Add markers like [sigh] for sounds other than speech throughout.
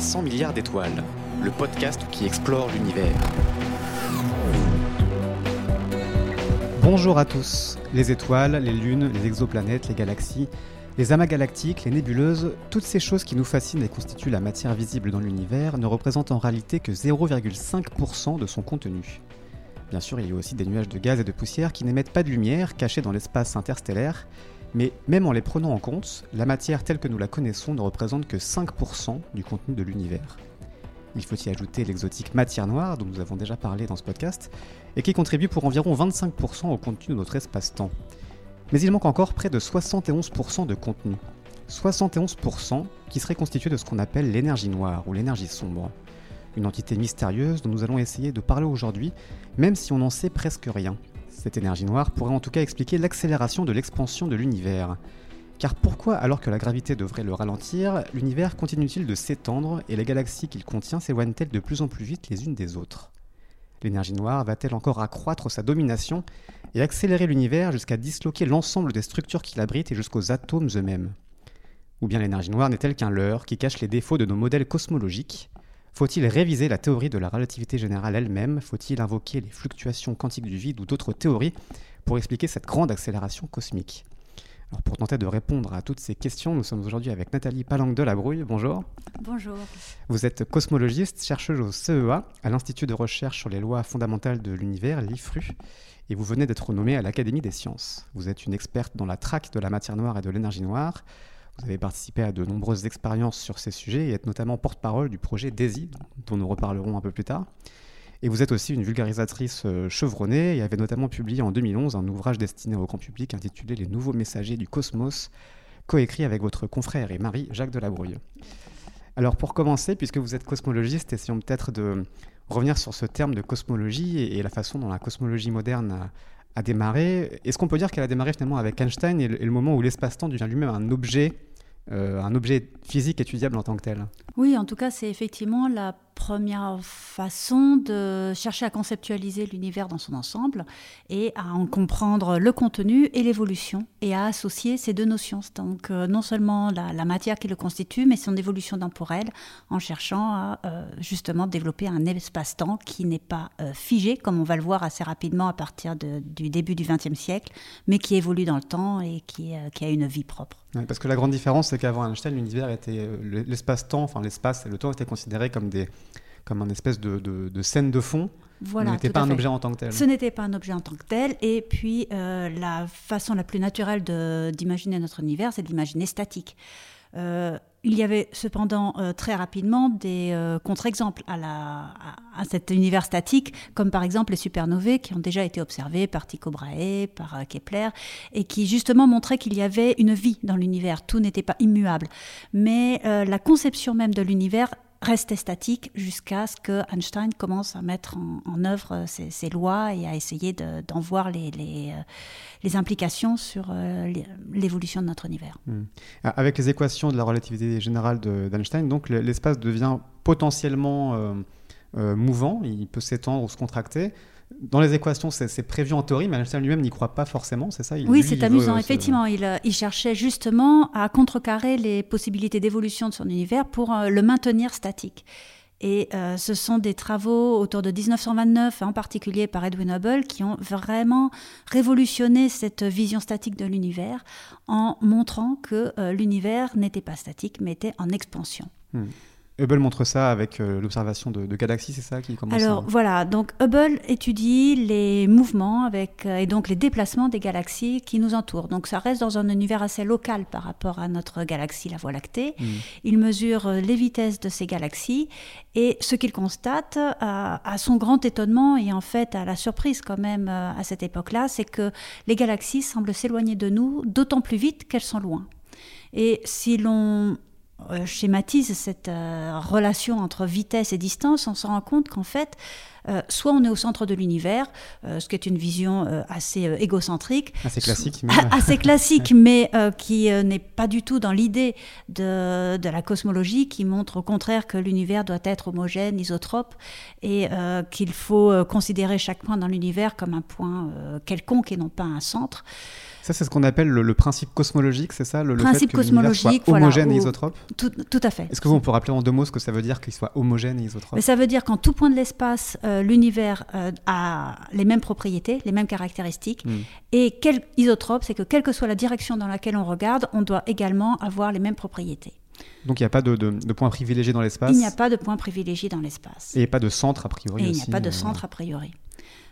présente 300 milliards d'étoiles, le podcast qui explore l'univers. Bonjour à tous. Les étoiles, les lunes, les exoplanètes, les galaxies, les amas galactiques, les nébuleuses, toutes ces choses qui nous fascinent et constituent la matière visible dans l'univers ne représentent en réalité que 0,5% de son contenu. Bien sûr, il y a aussi des nuages de gaz et de poussière qui n'émettent pas de lumière, cachés dans l'espace interstellaire, mais même en les prenant en compte, la matière telle que nous la connaissons ne représente que 5% du contenu de l'univers. Il faut y ajouter l'exotique matière noire dont nous avons déjà parlé dans ce podcast, et qui contribue pour environ 25% au contenu de notre espace-temps. Mais il manque encore près de 71% de contenu. 71% qui serait constitué de ce qu'on appelle l'énergie noire ou l'énergie sombre. Une entité mystérieuse dont nous allons essayer de parler aujourd'hui, même si on n'en sait presque rien. Cette énergie noire pourrait en tout cas expliquer l'accélération de l'expansion de l'univers. Car pourquoi, alors que la gravité devrait le ralentir, l'univers continue-t-il de s'étendre et les galaxies qu'il contient s'éloignent-elles de plus en plus vite les unes des autres? L'énergie noire va-t-elle encore accroître sa domination et accélérer l'univers jusqu'à disloquer l'ensemble des structures qu'il abrite et jusqu'aux atomes eux-mêmes? Ou bien l'énergie noire n'est-elle qu'un leurre qui cache les défauts de nos modèles cosmologiques? Faut-il réviser la théorie de la relativité générale elle-même? Faut-il invoquer les fluctuations quantiques du vide ou d'autres théories pour expliquer cette grande accélération cosmique? Alors pour tenter de répondre à toutes ces questions, nous sommes aujourd'hui avec Nathalie Palang de la Brouille. Bonjour. Bonjour. Vous êtes cosmologiste, chercheuse au CEA, à l'Institut de recherche sur les lois fondamentales de l'univers, l'IFRU, et vous venez d'être nommée à l'Académie des sciences. Vous êtes une experte dans la traque de la matière noire et de l'énergie noire. Vous avez participé à de nombreuses expériences sur ces sujets et êtes notamment porte-parole du projet DAISY, dont nous reparlerons un peu plus tard. Et vous êtes aussi une vulgarisatrice euh, chevronnée et avez notamment publié en 2011 un ouvrage destiné au grand public intitulé Les nouveaux messagers du cosmos, coécrit avec votre confrère et mari Jacques Delabrouille. Alors pour commencer, puisque vous êtes cosmologiste, essayons peut-être de revenir sur ce terme de cosmologie et, la façon dont la cosmologie moderne a, démarré. Est-ce qu'on peut dire qu'elle a démarré finalement avec Einstein et le moment où l'espace-temps devient lui-même un objet un objet physique étudiable en tant que tel. Oui, en tout cas, c'est effectivement la première façon de chercher à conceptualiser l'univers dans son ensemble et à en comprendre le contenu et l'évolution et à associer ces deux notions. Donc euh, non seulement la, matière qui le constitue, mais son évolution temporelle en cherchant à euh, justement développer un espace-temps qui n'est pas euh, figé, comme on va le voir assez rapidement à partir du début du XXe siècle, mais qui évolue dans le temps et qui, qui a une vie propre. parce que la grande différence, c'est qu'avant Einstein, l'univers était l'espace-temps, enfin l'espace et le temps étaient considérés comme des comme un espèce de, scène de fond. Voilà, ce n'était pas un objet en tant que tel. Ce n'était pas un objet en tant que tel. Et puis, euh, la façon la plus naturelle d'imaginer notre univers, c'est de l'imaginer statique. Euh, il y avait cependant euh, très rapidement des contre-exemples à, à, cet univers statique, comme par exemple les supernovae qui ont déjà été observées par Tycho Brahe, par Kepler, et qui justement montraient qu'il y avait une vie dans l'univers. Tout n'était pas immuable. Mais la conception même de l'univers restait statique jusqu'à ce que Einstein commence à mettre en, œuvre ses, lois et à essayer d'en voir les, euh, implications sur euh, l'évolution de notre univers. Hmm. Avec les équations de la relativité générale d'Einstein, l'espace devient potentiellement euh, mouvant, il peut s'étendre ou se contracter. Dans les équations, c'est prévu en théorie, mais Einstein lui-même n'y croit pas forcément, c'est ça Oui, c'est amusant. Effectivement, il, euh, il, cherchait justement à contrecarrer les possibilités d'évolution de son univers pour euh, le maintenir statique. Et euh, ce sont des travaux autour de 1929, en particulier par Edwin Hubble, qui ont vraiment révolutionné cette vision statique de l'univers en montrant que l'univers n'était pas statique, mais était en expansion. Hmm. Hubble montre ça avec euh, l'observation de, galaxies, c'est ça qui commence Alors voilà, donc Hubble étudie les mouvements avec, euh, et donc les déplacements des galaxies qui nous entourent. Donc ça reste dans un univers assez local par rapport à notre galaxie, la Voie lactée. Hmm. Il mesure euh, les vitesses de ces galaxies et ce qu'il constate, à, son grand étonnement et en fait à la surprise quand même à cette époque-là, c'est que les galaxies semblent s'éloigner de nous d'autant plus vite qu'elles sont loin. Et si l'on schématise cette euh, relation entre vitesse et distance, on se rend compte qu'en fait, euh, soit on est au centre de l'univers, ce qui est une vision assez égocentrique. Assez classique. [laughs] assez classique, [laughs] mais qui n'est pas du tout dans l'idée de, de, la cosmologie, qui montre au contraire que l'univers doit être homogène, isotrope, et qu'il faut considérer chaque point dans l'univers comme un point quelconque et non pas un centre. Ça, c'est ce qu'on appelle le, principe cosmologique, c'est ça Le, principe fait que cosmologique, soit homogène et isotrope tout, tout, à fait. Est-ce que vous, on peut rappeler en deux mots ce que ça veut dire qu'il soit homogène et isotrope Mais Ça veut dire qu'en tout point de l'espace, euh, l'univers euh, a les mêmes propriétés, les mêmes caractéristiques. Hmm. Et quel isotrope, c'est que quelle que soit la direction dans laquelle on regarde, on doit également avoir les mêmes propriétés. Donc il n'y a pas de, de, point privilégié dans l'espace Il n'y a pas de point privilégié dans l'espace. Et pas de centre a priori Et il n'y a pas de euh, centre a priori.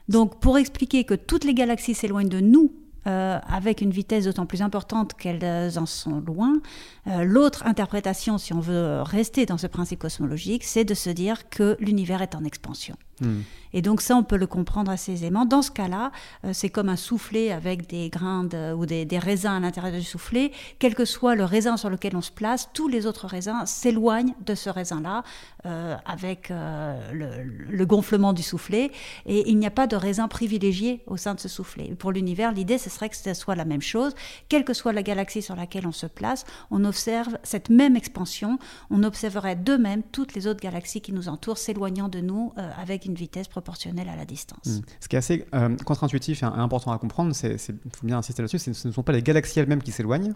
Donc pour expliquer que toutes les galaxies s'éloignent de nous euh, avec une vitesse d'autant plus importante qu'elles en sont loin. Euh, l'autre interprétation, si on veut rester dans ce principe cosmologique, c'est de se dire que l'univers est en expansion. Hmm. Et donc ça, on peut le comprendre assez aisément. Dans ce cas-là, euh, c'est comme un soufflet avec des grains ou des, raisins à l'intérieur du soufflet. Quel que soit le raisin sur lequel on se place, tous les autres raisins s'éloignent de ce raisin-là euh, avec euh, le, gonflement du soufflet. Et il n'y a pas de raisin privilégié au sein de ce soufflet. Pour l'univers, l'idée, ce serait que ce soit la même chose. Quelle que soit la galaxie sur laquelle on se place, on observe cette même expansion. On observerait de même toutes les autres galaxies qui nous entourent s'éloignant de nous avec une vitesse proportionnelle à la distance. Hmm. Ce qui est assez euh, contre-intuitif et important à comprendre, il faut bien insister là-dessus, ce ne sont pas les galaxies elles-mêmes qui s'éloignent,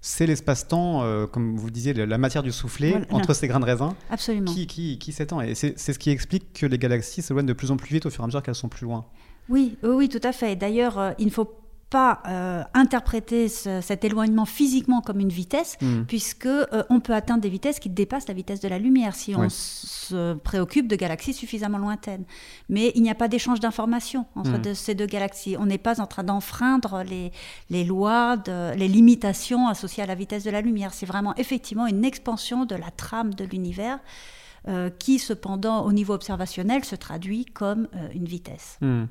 c'est l'espace-temps, euh, comme vous disiez, la matière du soufflet entre ces grains de raisin qui, qui, qui s'étend. Et c'est ce qui explique que les galaxies s'éloignent de plus en plus vite au fur et à mesure qu'elles sont plus loin. Oui, oui, tout à fait. D'ailleurs, euh, il ne faut pas euh, interpréter cet éloignement physiquement comme une vitesse, hmm. puisque euh, on peut atteindre des vitesses qui dépassent la vitesse de la lumière si on se préoccupe de galaxies suffisamment lointaines. Mais il n'y a pas d'échange d'informations entre hmm. ces deux galaxies. On n'est pas en train d'enfreindre les, les lois, de, les limitations associées à la vitesse de la lumière. C'est vraiment effectivement une expansion de la trame de l'univers. Euh, qui cependant au niveau observationnel se traduit comme euh, une vitesse. Hmm.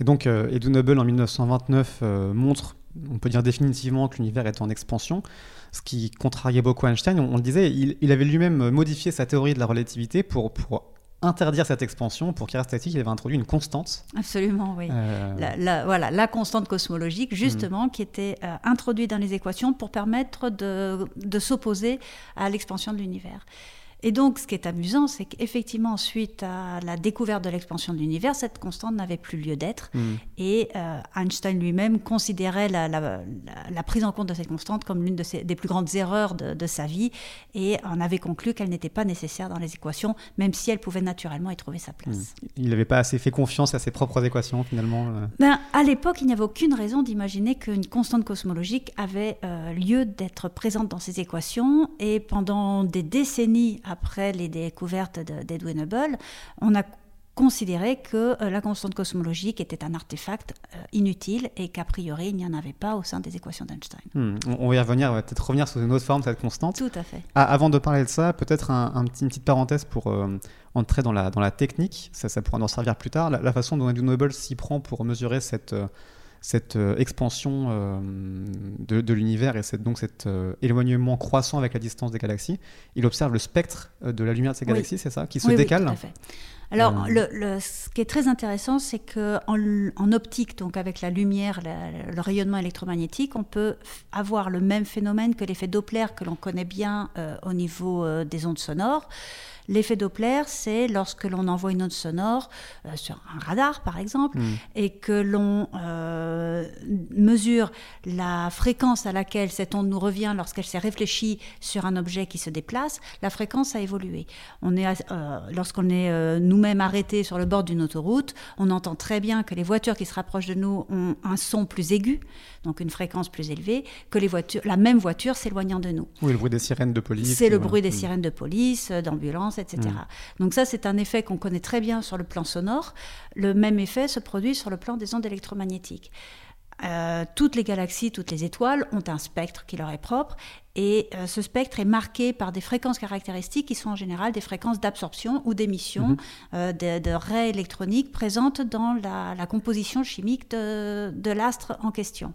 Et donc euh, Edwin Hubble en 1929 montre, on peut dire définitivement que l'univers est en expansion, ce qui contrariait beaucoup Einstein. On, le disait, il, avait lui-même modifié sa théorie de la relativité pour, pour interdire cette expansion pour qu'il reste statique, il avait introduit une constante. Absolument, oui. La, voilà, la constante cosmologique, justement, hmm. qui était introduite dans les équations pour permettre de, de s'opposer à l'expansion de l'univers. Et donc, ce qui est amusant, c'est qu'effectivement, suite à la découverte de l'expansion de l'univers, cette constante n'avait plus lieu d'être. Hmm. Et euh, Einstein lui-même considérait la, prise en compte de cette constante comme l'une de des plus grandes erreurs de, sa vie et en avait conclu qu'elle n'était pas nécessaire dans les équations, même si elle pouvait naturellement y trouver sa place. Hmm. Il n'avait pas assez fait confiance à ses propres équations, finalement euh. ben, À l'époque, il n'y avait aucune raison d'imaginer qu'une constante cosmologique avait euh, lieu d'être présente dans ces équations. Et pendant des décennies, après les découvertes d'Edwin Hubble, on a considéré que euh, la constante cosmologique était un artefact euh, inutile et qu'a priori il n'y en avait pas au sein des équations d'Einstein. Hmm, on, va y revenir, on va peut-être revenir sur une autre forme cette constante. Tout à fait. Ah, avant de parler de ça, peut-être un, petit, une petite parenthèse pour euh, entrer dans la, dans la technique, ça, ça pourra nous servir plus tard, la, façon dont Edwin Hubble s'y prend pour mesurer cette cette euh, expansion euh, de, l'univers et cette, donc cet euh, éloignement croissant avec la distance des galaxies, il observe le spectre de la lumière de ces galaxies, c'est ça, qui se décale. Oui, tout à fait. Alors, le, ce qui est très intéressant, c'est qu'en en optique, donc avec la lumière, le rayonnement électromagnétique, on peut avoir le même phénomène que l'effet Doppler que l'on connaît bien au niveau des ondes sonores. L'effet Doppler, c'est lorsque l'on envoie une onde sonore euh, sur un radar, par exemple, hmm. et que l'on euh, mesure la fréquence à laquelle cette onde nous revient lorsqu'elle s'est réfléchie sur un objet qui se déplace, la fréquence a évolué. On est, euh, lorsqu'on est nous-mêmes arrêtés sur le bord d'une autoroute, on entend très bien que les voitures qui se rapprochent de nous ont un son plus aigu, donc une fréquence plus élevée, que les voitures, la même voiture s'éloignant de nous. Oui, le bruit des sirènes de police. C'est le bruit des hmm. sirènes de police, d'ambulance etc. Mm. Donc ça, c'est un effet qu'on connaît très bien sur le plan sonore. Le même effet se produit sur le plan des ondes électromagnétiques. Euh, toutes les galaxies, toutes les étoiles ont un spectre qui leur est propre et euh, ce spectre est marqué par des fréquences caractéristiques qui sont en général des fréquences d'absorption ou d'émission mm-hmm. euh, de, raies électroniques présentes dans la, composition chimique de, de l'astre en question.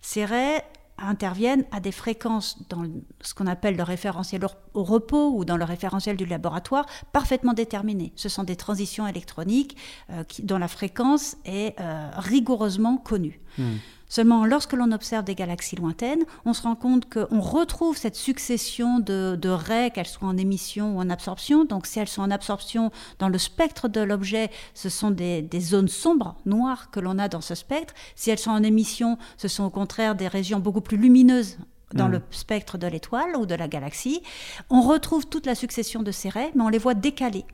Ces raies interviennent à des fréquences dans ce qu'on appelle le référentiel au repos ou dans le référentiel du laboratoire parfaitement déterminées. Ce sont des transitions électroniques euh, dont la fréquence est euh, rigoureusement connue. Hmm. Seulement, lorsque l'on observe des galaxies lointaines, on se rend compte qu'on retrouve cette succession de, de raies, qu'elles soient en émission ou en absorption. Donc, si elles sont en absorption, dans le spectre de l'objet, ce sont des, des, zones sombres, noires, que l'on a dans ce spectre. Si elles sont en émission, ce sont au contraire des régions beaucoup plus lumineuses dans mmh. le spectre de l'étoile ou de la galaxie. On retrouve toute la succession de ces raies, mais on les voit décalées.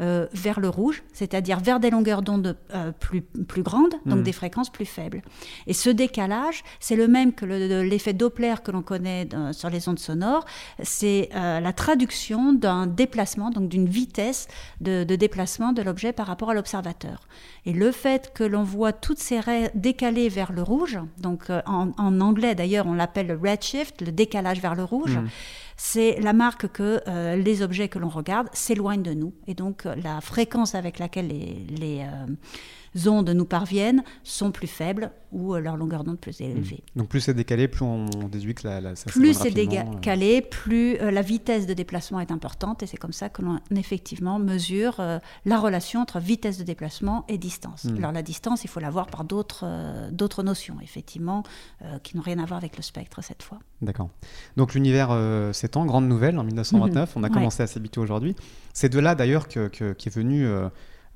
Euh, vers le rouge, c'est-à-dire vers des longueurs d'onde euh, plus, plus grandes, donc mm. des fréquences plus faibles. Et ce décalage, c'est le même que l'effet Doppler que l'on connaît sur les ondes sonores, c'est euh, la traduction d'un déplacement, donc d'une vitesse de, déplacement de l'objet par rapport à l'observateur. Et le fait que l'on voit toutes ces raies décalées vers le rouge, donc en, anglais d'ailleurs on l'appelle le redshift, le décalage vers le rouge, mm c'est la marque que euh, les objets que l'on regarde s'éloignent de nous. Et donc euh, la fréquence avec laquelle les, euh, ondes nous parviennent sont plus faibles ou leur longueur d'onde plus élevée. Mmh. Donc plus c'est décalé, plus on déduit que la, la Plus c'est décalé, plus la vitesse de déplacement est importante et c'est comme ça que l'on effectivement mesure la relation entre vitesse de déplacement et distance. Mmh. Alors la distance, il faut la voir par d'autres d'autres notions, effectivement, qui n'ont rien à voir avec le spectre cette fois. D'accord. Donc l'univers en grande nouvelle en 1929, [laughs] on a commencé à s'habituer aujourd'hui. C'est de là d'ailleurs que, est venu euh,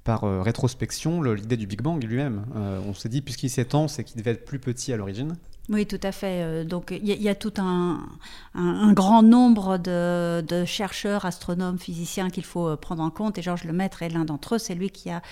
par euh, rétrospection l'idée du Big Bang lui-même. Euh, on s'est dit, puisqu'il s'étend, c'est qu'il devait être plus petit à l'origine. Oui, tout à fait. Euh, donc il y, a tout un, grand nombre de, chercheurs, astronomes, physiciens qu'il faut prendre en compte. Et Georges Lemaître est l'un d'entre eux. C'est lui qui a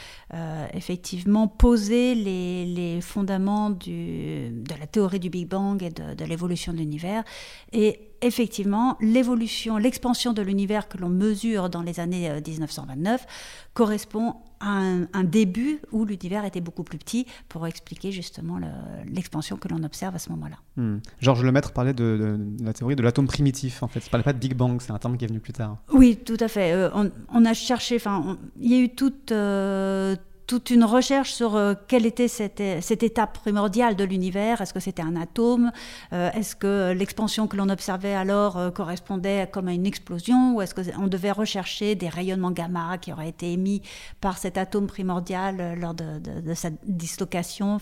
effectivement posé les, fondements de la théorie du Big Bang et de, de l'évolution de l'univers. Et effectivement, l'évolution, l'expansion de l'univers que l'on mesure dans les années 1929 correspond un, début où l'univers était beaucoup plus petit pour expliquer justement l'expansion que l'on observe à ce moment-là. Hmm. Georges Lemaître parlait de, la théorie de l'atome primitif, en fait. Il ne parlait pas de Big Bang, c'est un terme qui est venu plus tard. Oui, tout à fait. Euh, on, a cherché, enfin, il y a eu toute, euh, toute une recherche sur euh, quelle était cette, étape primordiale de l'univers. Est-ce que c'était un atome? Euh, Est-ce que l'expansion que l'on observait alors euh, correspondait comme à une explosion? Ou est-ce qu'on devait rechercher des rayonnements gamma qui auraient été émis par cet atome primordial lors de, de, de sa dislocation?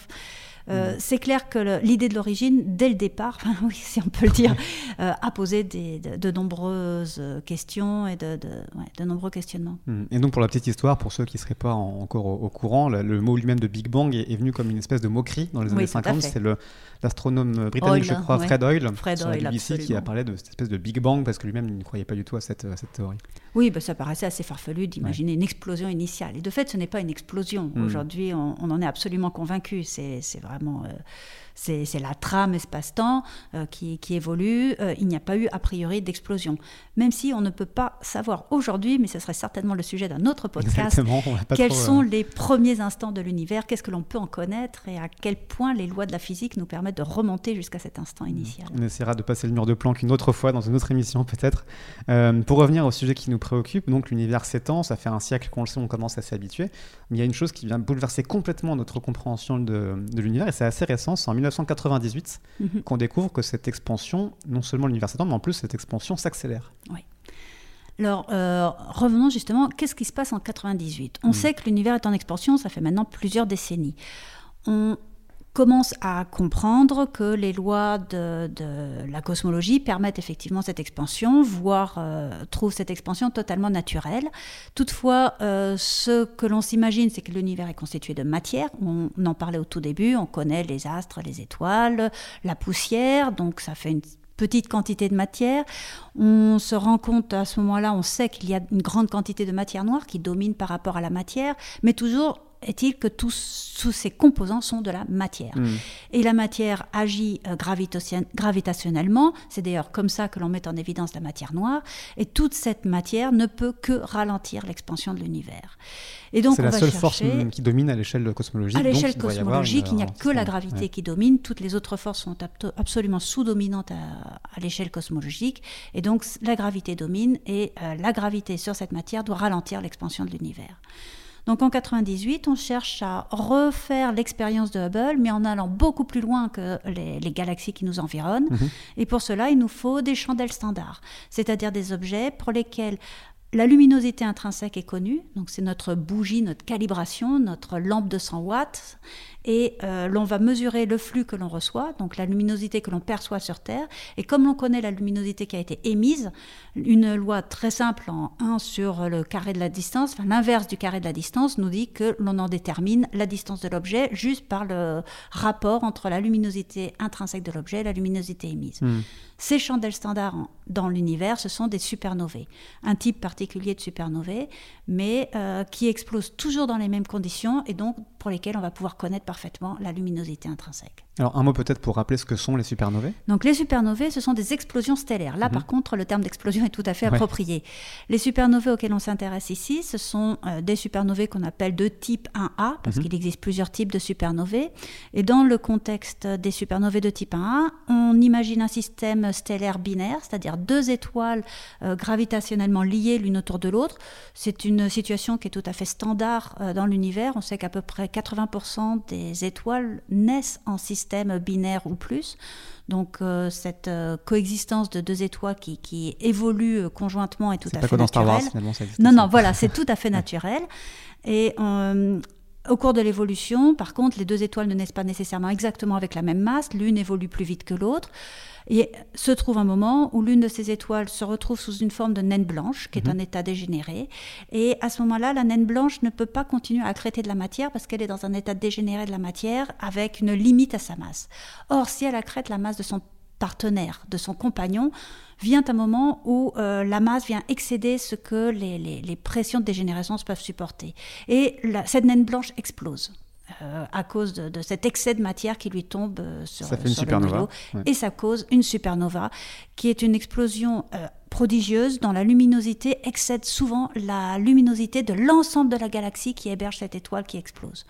Euh, mm. C'est clair que l'idée de l'origine, dès le départ, [laughs] oui, si on peut le dire, [laughs] euh, a posé de, nombreuses questions et de, de, nombreux questionnements. Mm. Et donc, pour la petite histoire, pour ceux qui ne seraient pas encore au, courant, le, mot lui-même de Big Bang est, venu comme une espèce de moquerie dans les années 50. C'est l'astronome britannique, je crois, Fred Hoyle, Fred sur la BBC, qui a parlé de cette espèce de Big Bang parce que lui-même ne croyait pas du tout à cette, cette théorie. Oui, bah, ça paraissait assez farfelu d'imaginer une explosion initiale. Et de fait, ce n'est pas une explosion. Mm. Aujourd'hui, on, on, en est absolument convaincu. C'est vraiment euh, c'est la trame espace-temps euh, qui, évolue. Euh, il n'y a pas eu a priori d'explosion. Même si on ne peut pas savoir aujourd'hui, mais ce serait certainement le sujet d'un autre podcast, quels sont les premiers instants de l'univers, qu'est-ce que l'on peut en connaître et à quel point les lois de la physique nous permettent de remonter jusqu'à cet instant mmh. initial. On essaiera de passer le mur de Planck une autre fois dans une autre émission peut-être. pour revenir au sujet qui nous préoccupe, donc l'univers s'étend, ça fait un siècle qu'on le sait, on commence à s'y habituer. Mais il y a une chose qui vient bouleverser complètement notre compréhension de, de l'univers et c'est assez récent, c'est en 1998 mhm. qu'on découvre que cette expansion, non seulement l'univers s'étend, mais en plus cette expansion s'accélère. Oui. Alors, euh, revenons justement, qu'est-ce qui se passe en 98 On mhm. sait que l'univers est en expansion, ça fait maintenant plusieurs décennies. On, commence à comprendre que les lois de, la cosmologie permettent effectivement cette expansion, voire euh, trouvent cette expansion totalement naturelle. Toutefois, euh, ce que l'on s'imagine, c'est que l'univers est constitué de matière. On, en parlait au tout début, on connaît les astres, les étoiles, la poussière, donc ça fait une petite quantité de matière. On se rend compte à ce moment-là, on sait qu'il y a une grande quantité de matière noire qui domine par rapport à la matière, mais toujours est-il que tous, tous, ces composants sont de la matière. Hmm. Et la matière agit euh, gravitationnellement, c'est d'ailleurs comme ça que l'on met en évidence la matière noire, et toute cette matière ne peut que ralentir l'expansion de l'univers. Et donc, c'est la seule force qui domine à l'échelle cosmologique. À l'échelle cosmologique, il n'y a que la gravité qui domine. Toutes les autres forces sont absolument sous-dominantes à, l'échelle cosmologique. Et donc, la gravité domine et euh, la gravité sur cette matière doit ralentir l'expansion de l'univers. Donc en 98, on cherche à refaire l'expérience de Hubble, mais en allant beaucoup plus loin que les, galaxies qui nous environnent. Mhm. Et pour cela, il nous faut des chandelles standards, c'est-à-dire des objets pour lesquels la luminosité intrinsèque est connue, donc c'est notre bougie, notre calibration, notre lampe de 100 watts, et euh, l'on va mesurer le flux que l'on reçoit, donc la luminosité que l'on perçoit sur Terre, et comme l'on connaît la luminosité qui a été émise, une loi très simple en 1 sur le carré de la distance, enfin l'inverse du carré de la distance, nous dit que l'on en détermine la distance de l'objet juste par le rapport entre la luminosité intrinsèque de l'objet et la luminosité émise. Hmm. Ces chandelles standards dans l'univers, ce sont des supernovae, un type particulier de supernovae, mais euh, qui explosent toujours dans les mêmes conditions et donc pour lesquelles on va pouvoir connaître parfaitement la luminosité intrinsèque. Alors un mot peut-être pour rappeler ce que sont les supernovae. Donc les supernovae, ce sont des explosions stellaires. Là, par mhm. contre, le terme d'explosion est tout à fait approprié. Les supernovae auxquelles on s'intéresse ici, ce sont euh, des supernovae qu'on appelle de type 1A, parce mhm. qu'il existe plusieurs types de supernovae. Et dans le contexte des supernovae de type 1A, on imagine un système stellaire binaire, c'est-à-dire deux étoiles euh, gravitationnellement liées l'une autour de l'autre. C'est une situation qui est tout à fait standard euh, dans l'univers. On sait qu'à peu près 80% des étoiles naissent en système binaire ou plus. Donc euh, cette coexistence de deux étoiles qui, qui évoluent conjointement est tout à fait naturelle. non, non, voilà, c'est [laughs] tout à fait naturel. Et au cours de l'évolution, par contre, les deux étoiles ne naissent pas nécessairement exactement avec la même masse. L'une évolue plus vite que l'autre. Et se trouve un moment où l'une de ces étoiles se retrouve sous une forme de naine blanche, qui est mhm. un état dégénéré. Et à ce moment-là, la naine blanche ne peut pas continuer à accréter de la matière parce qu'elle est dans un état dégénéré de la matière avec une limite à sa masse. Or, si elle accrète la masse de son partenaire, de son compagnon, vient un moment où euh, la masse vient excéder ce que les, pressions de dégénérescence peuvent supporter. Et cette naine blanche explose. Euh, à cause de, cet excès de matière qui lui tombe euh, sur, ça fait une supernova, et ça cause une supernova qui est une explosion prodigieuse dont la luminosité excède souvent la luminosité de l'ensemble de la galaxie qui héberge cette étoile qui explose.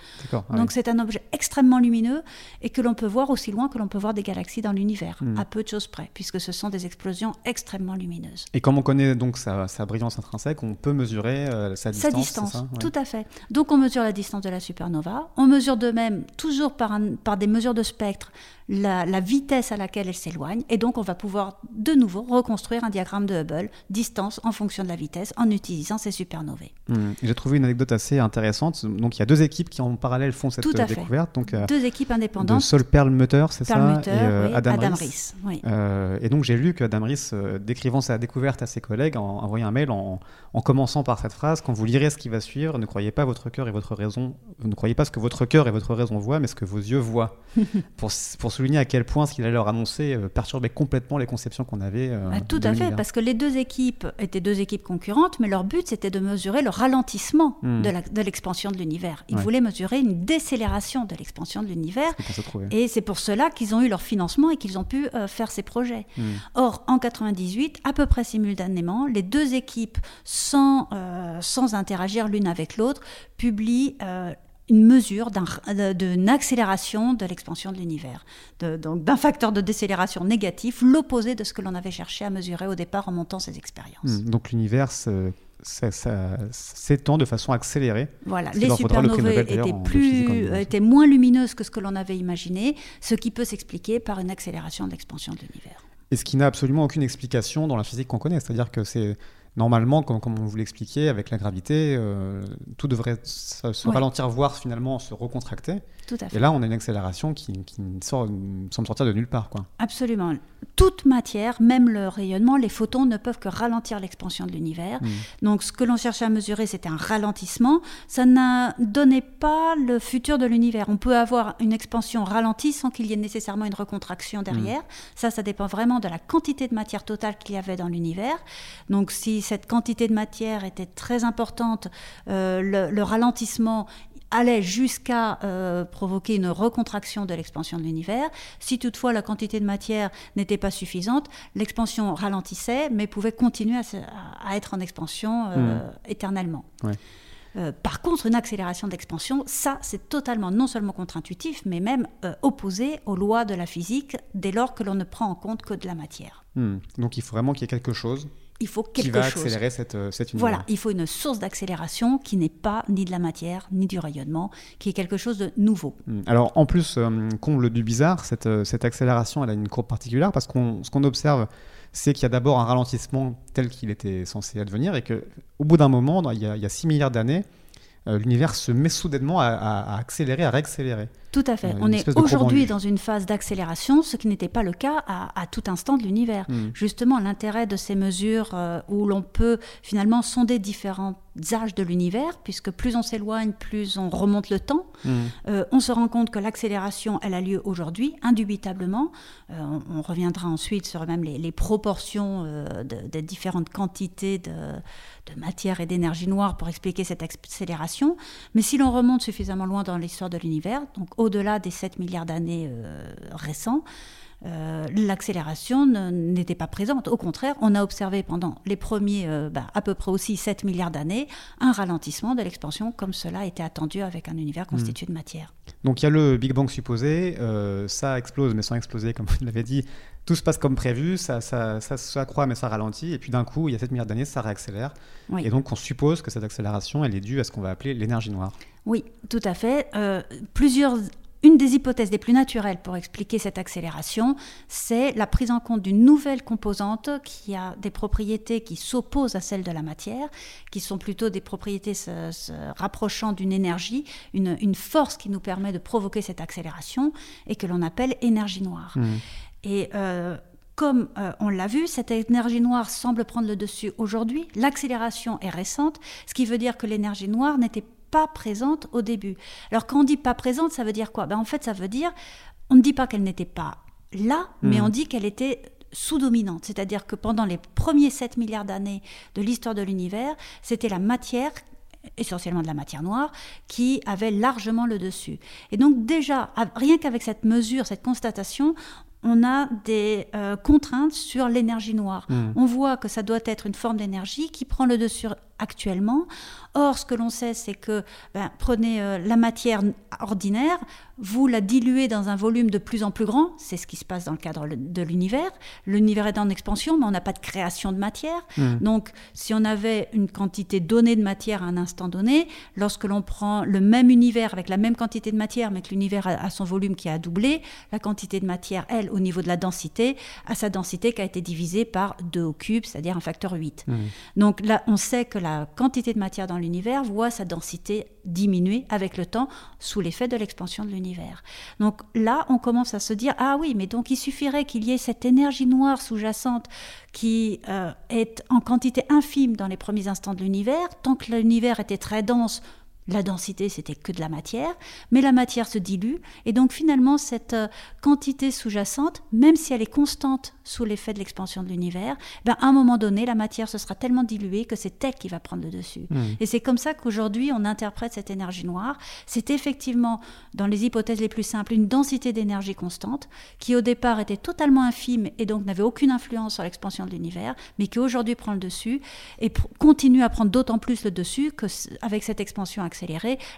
Donc c'est un objet extrêmement lumineux et que l'on peut voir aussi loin que l'on peut voir des galaxies dans l'univers, hmm. à peu de choses près, puisque ce sont des explosions extrêmement lumineuses. Et comme on connaît donc sa, brillance intrinsèque, on peut mesurer euh, sa distance. Sa distance, tout à fait. Donc on mesure la distance de la supernova, on mesure de même, toujours par, par des mesures de spectre, la, vitesse à laquelle elle s'éloigne, et donc on va pouvoir de nouveau reconstruire un diagramme de Hubble, distance en fonction de la vitesse, en utilisant ces supernovae. Mmh. J'ai trouvé une anecdote assez intéressante. Donc il y a deux équipes qui en parallèle font cette découverte. Donc, euh, deux équipes indépendantes. De Sol Perlmutter, c'est ça Et euh, Adam, Adam Riss. Euh, et donc j'ai lu qu'Adam Riss, décrivant sa découverte à ses collègues, a envoyé un mail en, en, commençant par cette phrase Quand vous lirez ce qui va suivre, ne croyez pas votre cœur et votre raison, ne croyez pas ce que votre cœur et votre raison voient, mais ce que vos yeux voient. [laughs] pour, pour souligner à quel point ce qu'il allait leur annoncer euh, perturbait complètement les conceptions qu'on avait. Euh, bah, tout à fait, parce que les deux équipes étaient deux équipes concurrentes, mais leur but c'était de mesurer le ralentissement hmm. de l'expansion de l'univers. Ils voulaient mesurer une décélération de l'expansion de l'univers. Et c'est pour cela qu'ils ont eu leur financement et qu'ils ont pu euh, faire ces projets. Hmm. Or, en 98, à peu près simultanément, les deux équipes, sans, sans interagir l'une avec l'autre, publient une mesure d'une accélération de l'expansion de l'univers, donc d'un facteur de décélération négatif, l'opposé de ce que l'on avait cherché à mesurer au départ en montant ces expériences. Hmm, donc l'univers s'étend de façon accélérée. Voilà, les supernovae étaient, plus, étaient moins lumineuses que ce que l'on avait imaginé, ce qui peut s'expliquer par une accélération de l'expansion de l'univers. Et ce qui n'a absolument aucune explication dans la physique qu'on connaît, c'est-à-dire que c'est normalement, comme, on vous l'expliquait, avec la gravité, euh, tout devrait se, ralentir, voire finalement se recontracter. Et là, on a une accélération qui, sort, semble sortir de nulle part. Quoi. Absolument. Toute matière, même le rayonnement, les photons ne peuvent que ralentir l'expansion de l'univers. Hmm. Donc, ce que l'on cherchait à mesurer, c'était un ralentissement. Ça n'a donné pas le futur de l'univers. On peut avoir une expansion ralentie sans qu'il y ait nécessairement une recontraction derrière. Hmm. Ça, ça dépend vraiment de la quantité de matière totale qu'il y avait dans l'univers. Donc, si cette quantité de matière était très importante, euh, le, ralentissement allait jusqu'à euh, provoquer une recontraction de l'expansion de l'univers. Si toutefois la quantité de matière n'était pas suffisante, l'expansion ralentissait, mais pouvait continuer à, être en expansion euh, mmh. éternellement. par contre, une accélération d'expansion, ça, c'est totalement non seulement contre-intuitif, mais même opposé aux lois de la physique dès lors que l'on ne prend en compte que de la matière. Mmh. Donc il faut vraiment qu'il y ait quelque chose il faut quelque qui va chose. accélérer cette, euh, univers. Voilà, il faut une source d'accélération qui n'est pas ni de la matière, ni du rayonnement, qui est quelque chose de nouveau. Mm. Alors en plus, euh, comble du bizarre, cette, euh, cette accélération, elle a une courbe particulière parce qu'on ce qu'on observe, c'est qu'il y a d'abord un ralentissement tel qu'il était censé advenir et que au bout d'un moment, il y a, il y a 6 milliards d'années, l'univers se met soudainement à, accélérer, à réaccélérer. Tout à fait. Euh, On est aujourd'hui dans une phase d'accélération, ce qui n'était pas le cas à, à tout instant de l'univers. Mm. Justement, l'intérêt de ces mesures euh, où l'on peut finalement sonder différents âges de l'univers, puisque plus on s'éloigne, plus on remonte le temps, Mm. euh, on se rend compte que l'accélération, elle a lieu aujourd'hui, indubitablement. Euh, on, on reviendra ensuite sur même les, les proportions euh, de- des différentes quantités de, de matière et d'énergie noire pour expliquer cette accélération. Mais si l'on remonte suffisamment loin dans l'histoire de l'univers, donc au-delà des 7 milliards d'années récents, euh, l'accélération n'était pas présente. Au contraire, on a observé pendant les premiers, euh, bah, à peu près aussi 7 milliards d'années, un ralentissement de l'expansion comme cela était attendu avec un univers constitué de matière. Donc il y a le Big Bang supposé, euh, ça explose mais sans exploser comme vous l'avez dit, tout se passe comme prévu, ça, ça, mais ça ralentit, et puis d'un coup, il y a 7 milliards d'années, ça réaccélère, Oui. et donc on suppose que cette accélération, elle est due à ce qu'on va appeler l'énergie noire. Oui, tout à fait. Euh, plusieurs, une des hypothèses les plus naturelles pour expliquer cette accélération, c'est la prise en compte d'une nouvelle composante qui a des propriétés qui s'opposent à celles de la matière, qui sont plutôt des propriétés se, se rapprochant d'une énergie, une, une force qui nous permet de provoquer cette accélération et que l'on appelle énergie noire. Mm. Et euh, comme euh, on l'a vu, cette énergie noire semble prendre le dessus aujourd'hui. L'accélération est récente, ce qui veut dire que l'énergie noire n'était pas présente au début. Alors quand on dit pas présente, ça veut dire quoi? Ben, En fait, ça veut dire, on ne dit pas qu'elle n'était pas là, mais Mhm. on dit qu'elle était sous-dominante. C'est-à-dire que pendant les premiers 7 milliards d'années de l'histoire de l'univers, c'était la matière essentiellement de la matière noire, qui avait largement le dessus. Et donc déjà, rien qu'avec cette mesure, cette constatation, on a des euh, contraintes sur l'énergie noire. Mm. On voit que ça doit être une forme d'énergie qui prend le dessus actuellement. Or, ce que l'on sait, c'est que ben, prenez euh, la matière ordinaire, vous la diluez dans un volume de plus en plus grand, c'est ce qui se passe dans le cadre de l'univers. L'univers est en expansion, mais on n'a pas de création de matière. Mm. Donc, si on avait une quantité donnée de matière à un instant donné, lorsque l'on prend le même univers avec la même quantité de matière, mais que l'univers a, a son volume qui a doublé, la quantité de matière, elle, au niveau de la densité, a sa densité qui a été divisée par 2 au cube, c'est-à-dire un facteur 8. Mm. Donc là, on sait que la quantité de matière dans l'univers voit sa densité diminuer avec le temps sous l'effet de l'expansion de l'univers. Donc là, on commence à se dire, ah oui, mais donc il suffirait qu'il y ait cette énergie noire sous-jacente qui euh, est en quantité infime dans les premiers instants de l'univers. Tant que l'univers était très dense, la densité, c'était que de la matière, mais la matière se dilue, et donc finalement, cette euh, quantité sous-jacente, même si elle est constante sous l'effet de l'expansion de l'univers, ben, à un moment donné, la matière se sera tellement diluée que c'est elle qui va prendre le dessus. Mm. Et c'est comme ça qu'aujourd'hui, on interprète cette énergie noire. C'est effectivement, dans les hypothèses les plus simples, une densité d'énergie constante, qui au départ était totalement infime et donc n'avait aucune influence sur l'expansion de l'univers, mais qui aujourd'hui prend le dessus et continue à prendre d'autant plus le dessus que s- avec cette expansion accélérée,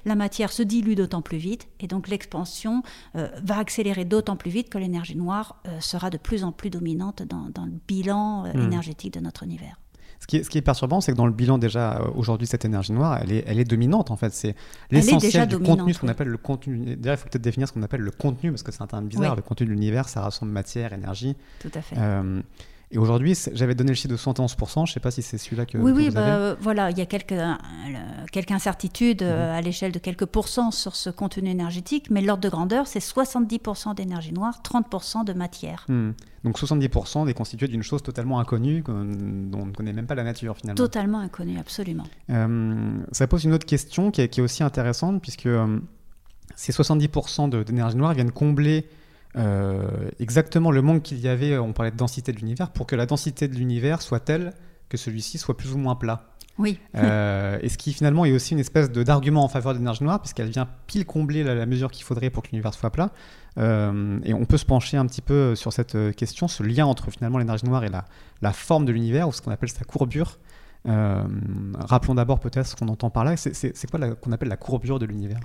la matière se dilue d'autant plus vite et donc l'expansion euh, va accélérer d'autant plus vite que l'énergie noire euh, sera de plus en plus dominante dans, dans le bilan euh, Mm. énergétique de notre univers. Ce qui est, ce qui est perturbant, c'est que dans le bilan déjà aujourd'hui, cette énergie noire, elle est, elle est dominante en fait. C'est l'essentiel du contenu, ce qu'on appelle le contenu. Déjà, il faut peut-être définir ce qu'on appelle le contenu, parce que c'est un terme bizarre. Oui. Le contenu de l'univers, ça rassemble matière, énergie. Tout à fait. Euh, et aujourd'hui, j'avais donné le chiffre de 71%, je ne sais pas si c'est celui-là que, oui, que oui, vous bah, avez. euh, voilà, il y a quelques, euh, quelques incertitudes euh, à l'échelle de quelques pourcents sur ce contenu énergétique, mais l'ordre de grandeur, c'est 70% d'énergie noire, 30% de matière. Hmm. Donc 70% est constitué d'une chose totalement inconnue, qu'on- dont on ne connaît même pas la nature finalement. Totalement inconnu, absolument. Euh, ça pose une autre question qui est, qui est aussi intéressante, puisque euh, ces 70% de- d'énergie noire viennent combler euh, exactement le manque qu'il y avait, on parlait de densité de l'univers, pour que la densité de l'univers soit telle que celui-ci soit plus ou moins plat. Oui, Euh, et ce qui finalement est aussi une espèce d'argument en faveur de l'énergie noire, puisqu'elle vient pile combler la, la mesure qu'il faudrait pour que l'univers soit plat. Euh, et on peut se pencher un petit peu sur cette euh, question, ce lien entre finalement l'énergie noire et la, la forme de l'univers, ou ce qu'on appelle sa courbure. Euh, rappelons d'abord peut-être ce qu'on entend par là. C'est- quoi qu'on appelle la courbure de l'univers?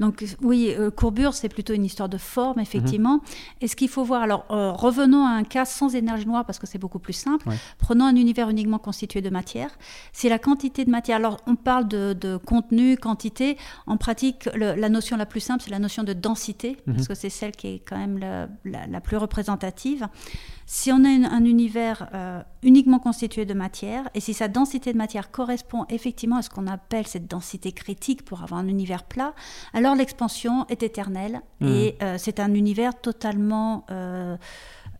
Donc oui, euh, courbure, c'est plutôt une histoire de forme, effectivement. Et ce qu'il faut voir, alors euh, revenons à un cas sans énergie noire parce que c'est beaucoup plus simple. Ouais. Prenons un univers uniquement constitué de matière. C'est la quantité de matière. Alors on parle de, de contenu, quantité. En pratique, le- la notion la plus simple, c'est la notion de densité, Mhm. parce que c'est celle qui est quand même la, la- la plus représentative. Si on a une- un univers euh, uniquement constitué de matière, et si sa densité de matière correspond effectivement à ce qu'on appelle cette densité critique pour avoir un univers plat, alors l'expansion est éternelle Mhm. et euh, c'est un univers totalement euh,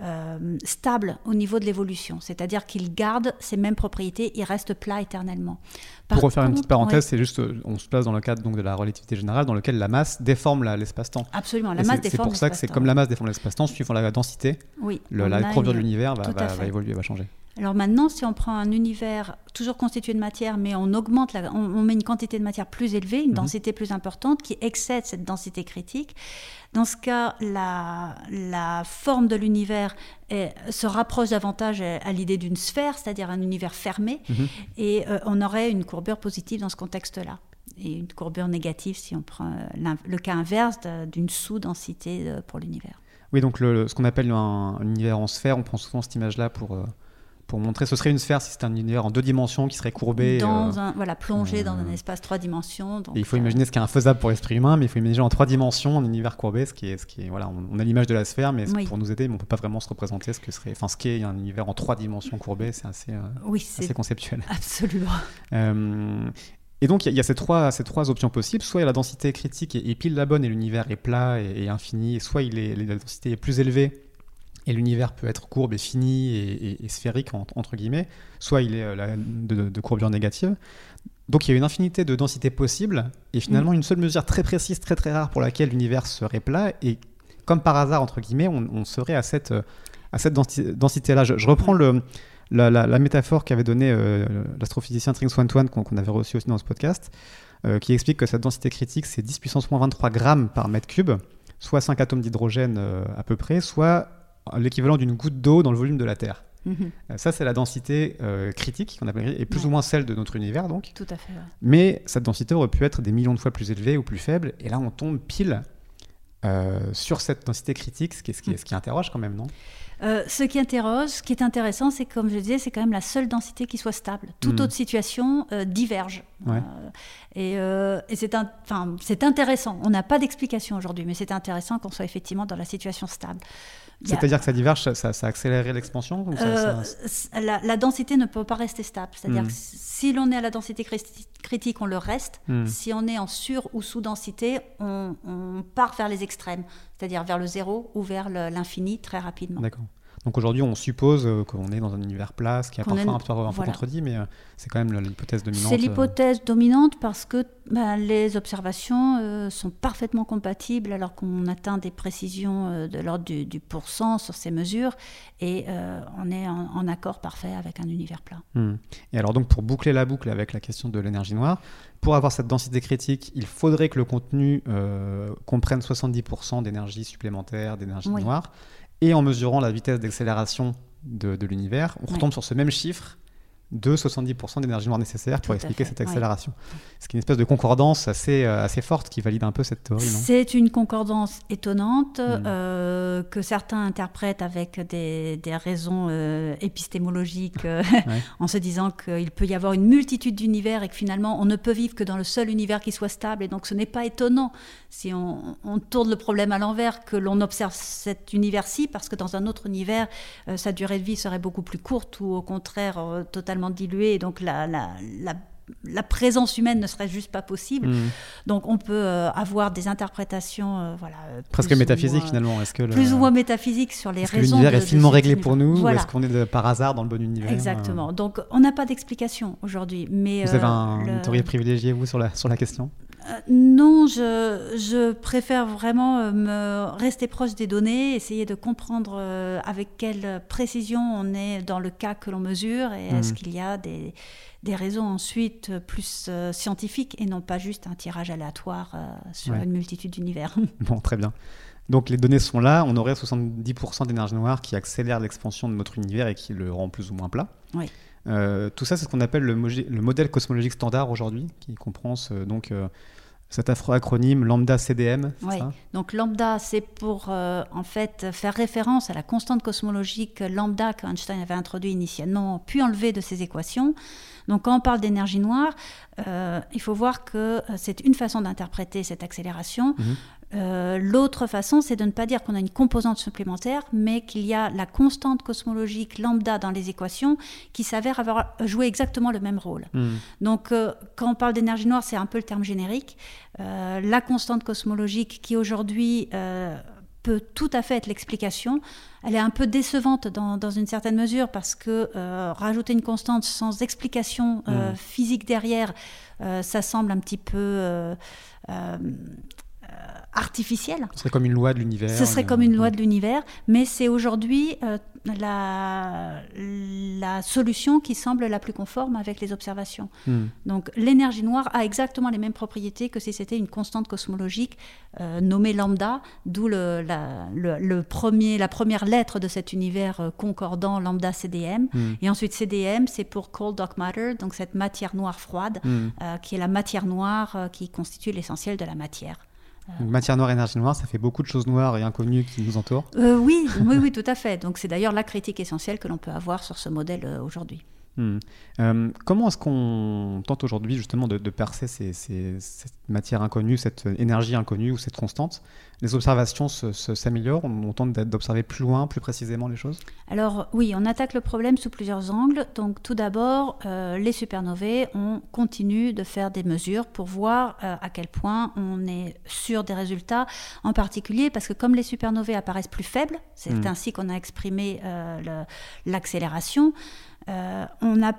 euh, stable au niveau de l'évolution. C'est-à-dire qu'il garde ses mêmes propriétés, il reste plat éternellement. Par Pour refaire une petite parenthèse, ouais, c'est juste, euh, on se place dans le cadre donc, de la relativité générale, dans lequel la masse déforme l'espace-temps. absolument, la Et masse c'est- C'est déforme pour ça que c'est l'espace-temps. comme la masse déforme l'espace-temps, suivant la densité, Oui, le- on la courbure de l'univers va, évoluer, va changer. Alors maintenant, si on prend un univers toujours constitué de matière, mais on augmente, la- on, on met une quantité de matière plus élevée, une Mhm. densité plus importante, qui excède cette densité critique, dans ce cas, la, la forme de l'univers se rapproche davantage à, à l'idée d'une sphère, c'est-à-dire un univers fermé, Mhm. et euh, on aurait une courbure positive dans ce contexte-là. Et une courbure négative si on prend euh, le cas inverse d'une sous-densité euh, pour l'univers. Oui, donc ce qu'on appelle un, un univers en sphère, on prend souvent cette image-là pour, euh, pour montrer. Ce serait une sphère si c'était un univers en deux dimensions qui serait courbé. Dans euh, un, voilà, plongé dans un euh, espace trois dimensions. donc, et il faut euh, imaginer ce qui est infaisable pour l'esprit humain, mais il faut imaginer en trois dimensions un univers courbé, ce qui est, ce qui est voilà, on, on a l'image de la sphère, mais c'est Oui. pour nous aider, mais on peut pas vraiment se représenter ce que serait, enfin ce qu'est un univers en trois dimensions courbé, c'est assez, Oui, c'est assez conceptuel. [laughs] absolument. Et donc, il y a- il y, a ces trois, ces trois options possibles. Soit il y a la densité critique et, et pile la bonne et l'univers est plat et, et infini, et soit il est, la densité est plus élevée et l'univers peut être courbe et fini et, et- et sphérique, en- entre guillemets, soit il est euh, la- de, de courbure négative. Donc il y a une infinité de densités possibles et finalement une seule mesure très précise, très très rare pour laquelle l'univers serait plat. Et comme par hasard, entre guillemets, on, on serait à cette, à cette densi- densité-là. Je, je reprends le, la, la- la métaphore qu'avait donnée euh, l'astrophysicien Tring Swantuan, qu'on avait reçu aussi dans ce podcast, euh, qui explique que cette densité critique, c'est 10 puissance moins 23 grammes par mètre cube, soit 5 atomes d'hydrogène euh, à peu près, soit l'équivalent d'une goutte d'eau dans le volume de la Terre. Mhm, Euh, Ça, c'est la densité euh, critique, qu'on appelle, et plus Ouais. ou moins celle de notre univers, donc. Tout à fait. ouais. Mais cette densité aurait pu être des millions de fois plus élevée ou plus faible, et là, on tombe pile euh, sur cette densité critique, ce qui, ce qui, ce qui interroge quand même, non? Euh, ce qui interroge, ce qui est intéressant, c'est que, comme je disais, c'est quand même la seule densité qui soit stable. Toute Mhm. autre situation euh, diverge. Ouais. Euh, et et c'est un- enfin, c'est intéressant. On n'a pas d'explication aujourd'hui, mais c'est intéressant qu'on soit effectivement dans la situation stable. C'est-à-dire que ça diverge, ça, ça, accélérerait l'expansion Euh, ça- la, la densité ne peut pas rester stable. C'est-à-dire Hmm. que si l'on est à la densité cri- critique, on le reste. Hmm. Si on est en sur ou sous-densité, on, on part vers les extrêmes, c'est-à-dire vers le zéro ou vers l'infini très rapidement. D'accord. Donc aujourd'hui, on suppose euh, qu'on est dans un univers plat, ce qui est Qu'on parfois un peu, un peu voilà. contredit, mais euh, c'est quand même l'hypothèse dominante. C'est euh. l'hypothèse dominante parce que ben, les observations euh, sont parfaitement compatibles alors qu'on atteint des précisions euh, de l'ordre du, du pourcent sur ces mesures et euh, on est en, en accord parfait avec un univers plat. Hmm. Et alors donc pour boucler la boucle avec la question de l'énergie noire, pour avoir cette densité critique, il faudrait que le contenu comprenne 70% d'énergie supplémentaire, d'énergie Oui. noire, et en mesurant la vitesse d'accélération de, de l'univers, on retombe sur ce même chiffre de 70% d'énergie noire nécessaire pour expliquer cette accélération. Ce qui est une espèce de concordance assez, euh, assez forte qui valide un peu cette théorie, C'est une concordance étonnante Mm. euh, que certains interprètent avec des, des raisons euh, épistémologiques euh, [laughs] Ouais. en se disant qu'il peut y avoir une multitude d'univers et que finalement on ne peut vivre que dans le seul univers qui soit stable et donc ce n'est pas étonnant si on, on tourne le problème à l'envers que l'on observe cet univers-ci parce que dans un autre univers sa durée de vie serait beaucoup plus courte ou au contraire euh, totalement diluée et donc la, la, la la présence humaine ne serait juste pas possible. Hmm. Donc on peut euh, avoir des interprétations, euh, voilà, euh, Presque plus ou métaphysique moins- finalement. Est-ce que le- Plus ou moins métaphysiques sur les est-ce que raisons. l'univers est finement réglé pour nous Voilà. ou est-ce qu'on est de- par hasard dans le bon univers Exactement. Donc on n'a pas d'explication aujourd'hui. Mais Vous avez euh, un, le- une théorie privilégiée, vous, sur la, sur la question? Euh, non, je, je préfère vraiment euh, me rester proche des données, essayer de comprendre euh, avec quelle précision on est dans le cas que l'on mesure et est-ce Mhm. qu'il y a des, des raisons ensuite euh, plus euh, scientifiques et non pas juste un tirage aléatoire euh, sur Ouais. une multitude d'univers. [laughs] Bon, très bien. Donc les données sont là, on aurait 70% d'énergie noire qui accélère l'expansion de notre univers et qui le rend plus ou moins plat. Oui. Euh, tout ça, c'est ce qu'on appelle le, modèle cosmologique standard aujourd'hui, qui comprend ce- donc euh, Cet acronyme lambda CDM, oui. Donc lambda, c'est pour en fait faire référence à la constante cosmologique lambda qu'Einstein avait introduit initialement, puis enlevé de ses équations. Donc quand on parle d'énergie noire, il faut voir que c'est une façon d'interpréter cette accélération. Mhm. Euh, l'autre façon, c'est de ne pas dire qu'on a une composante supplémentaire, mais qu'il y a la constante cosmologique lambda dans les équations qui s'avère avoir joué exactement le même rôle. Hmm. Donc, euh, quand on parle d'énergie noire, c'est un peu le terme générique. Euh, la constante cosmologique qui aujourd'hui peut tout à fait être l'explication. Elle est un peu décevante dans, une certaine mesure parce que rajouter une constante sans explication hmm. physique derrière, ça semble un petit peu artificielle. Ce serait comme une loi de l'univers. Ce serait comme une loi de l'univers, mais c'est aujourd'hui euh, la, la solution qui semble la plus conforme avec les observations. Hmm. Donc l'énergie noire a exactement les mêmes propriétés que si c'était une constante cosmologique euh, nommée lambda, d'où le, la, le, premier, la première lettre de cet univers euh, concordant lambda CDM. Hmm. Et ensuite CDM, c'est pour cold dark matter, donc cette matière noire froide, hmm. qui est la matière noire qui constitue l'essentiel de la matière matière noire, énergie noire, ça fait beaucoup de choses noires et inconnues qui nous entourent. Euh, oui, [laughs] oui, oui, tout à fait. Donc c'est d'ailleurs la critique essentielle que l'on peut avoir sur ce modèle euh, aujourd'hui. Hmm. Euh, comment est-ce qu'on tente aujourd'hui justement de, percer cette matière inconnue, cette énergie inconnue ou cette constante? Les observations s'améliorent? On, tente d'observer plus loin, plus précisément les choses? Alors oui, on attaque le problème sous plusieurs angles. Donc tout d'abord, euh, les supernovae, on continue de faire des mesures pour voir euh, à quel point on est sûr des résultats, en particulier parce que comme les supernovae apparaissent plus faibles, c'est hmm. ainsi qu'on a exprimé l'accélération. Euh, on a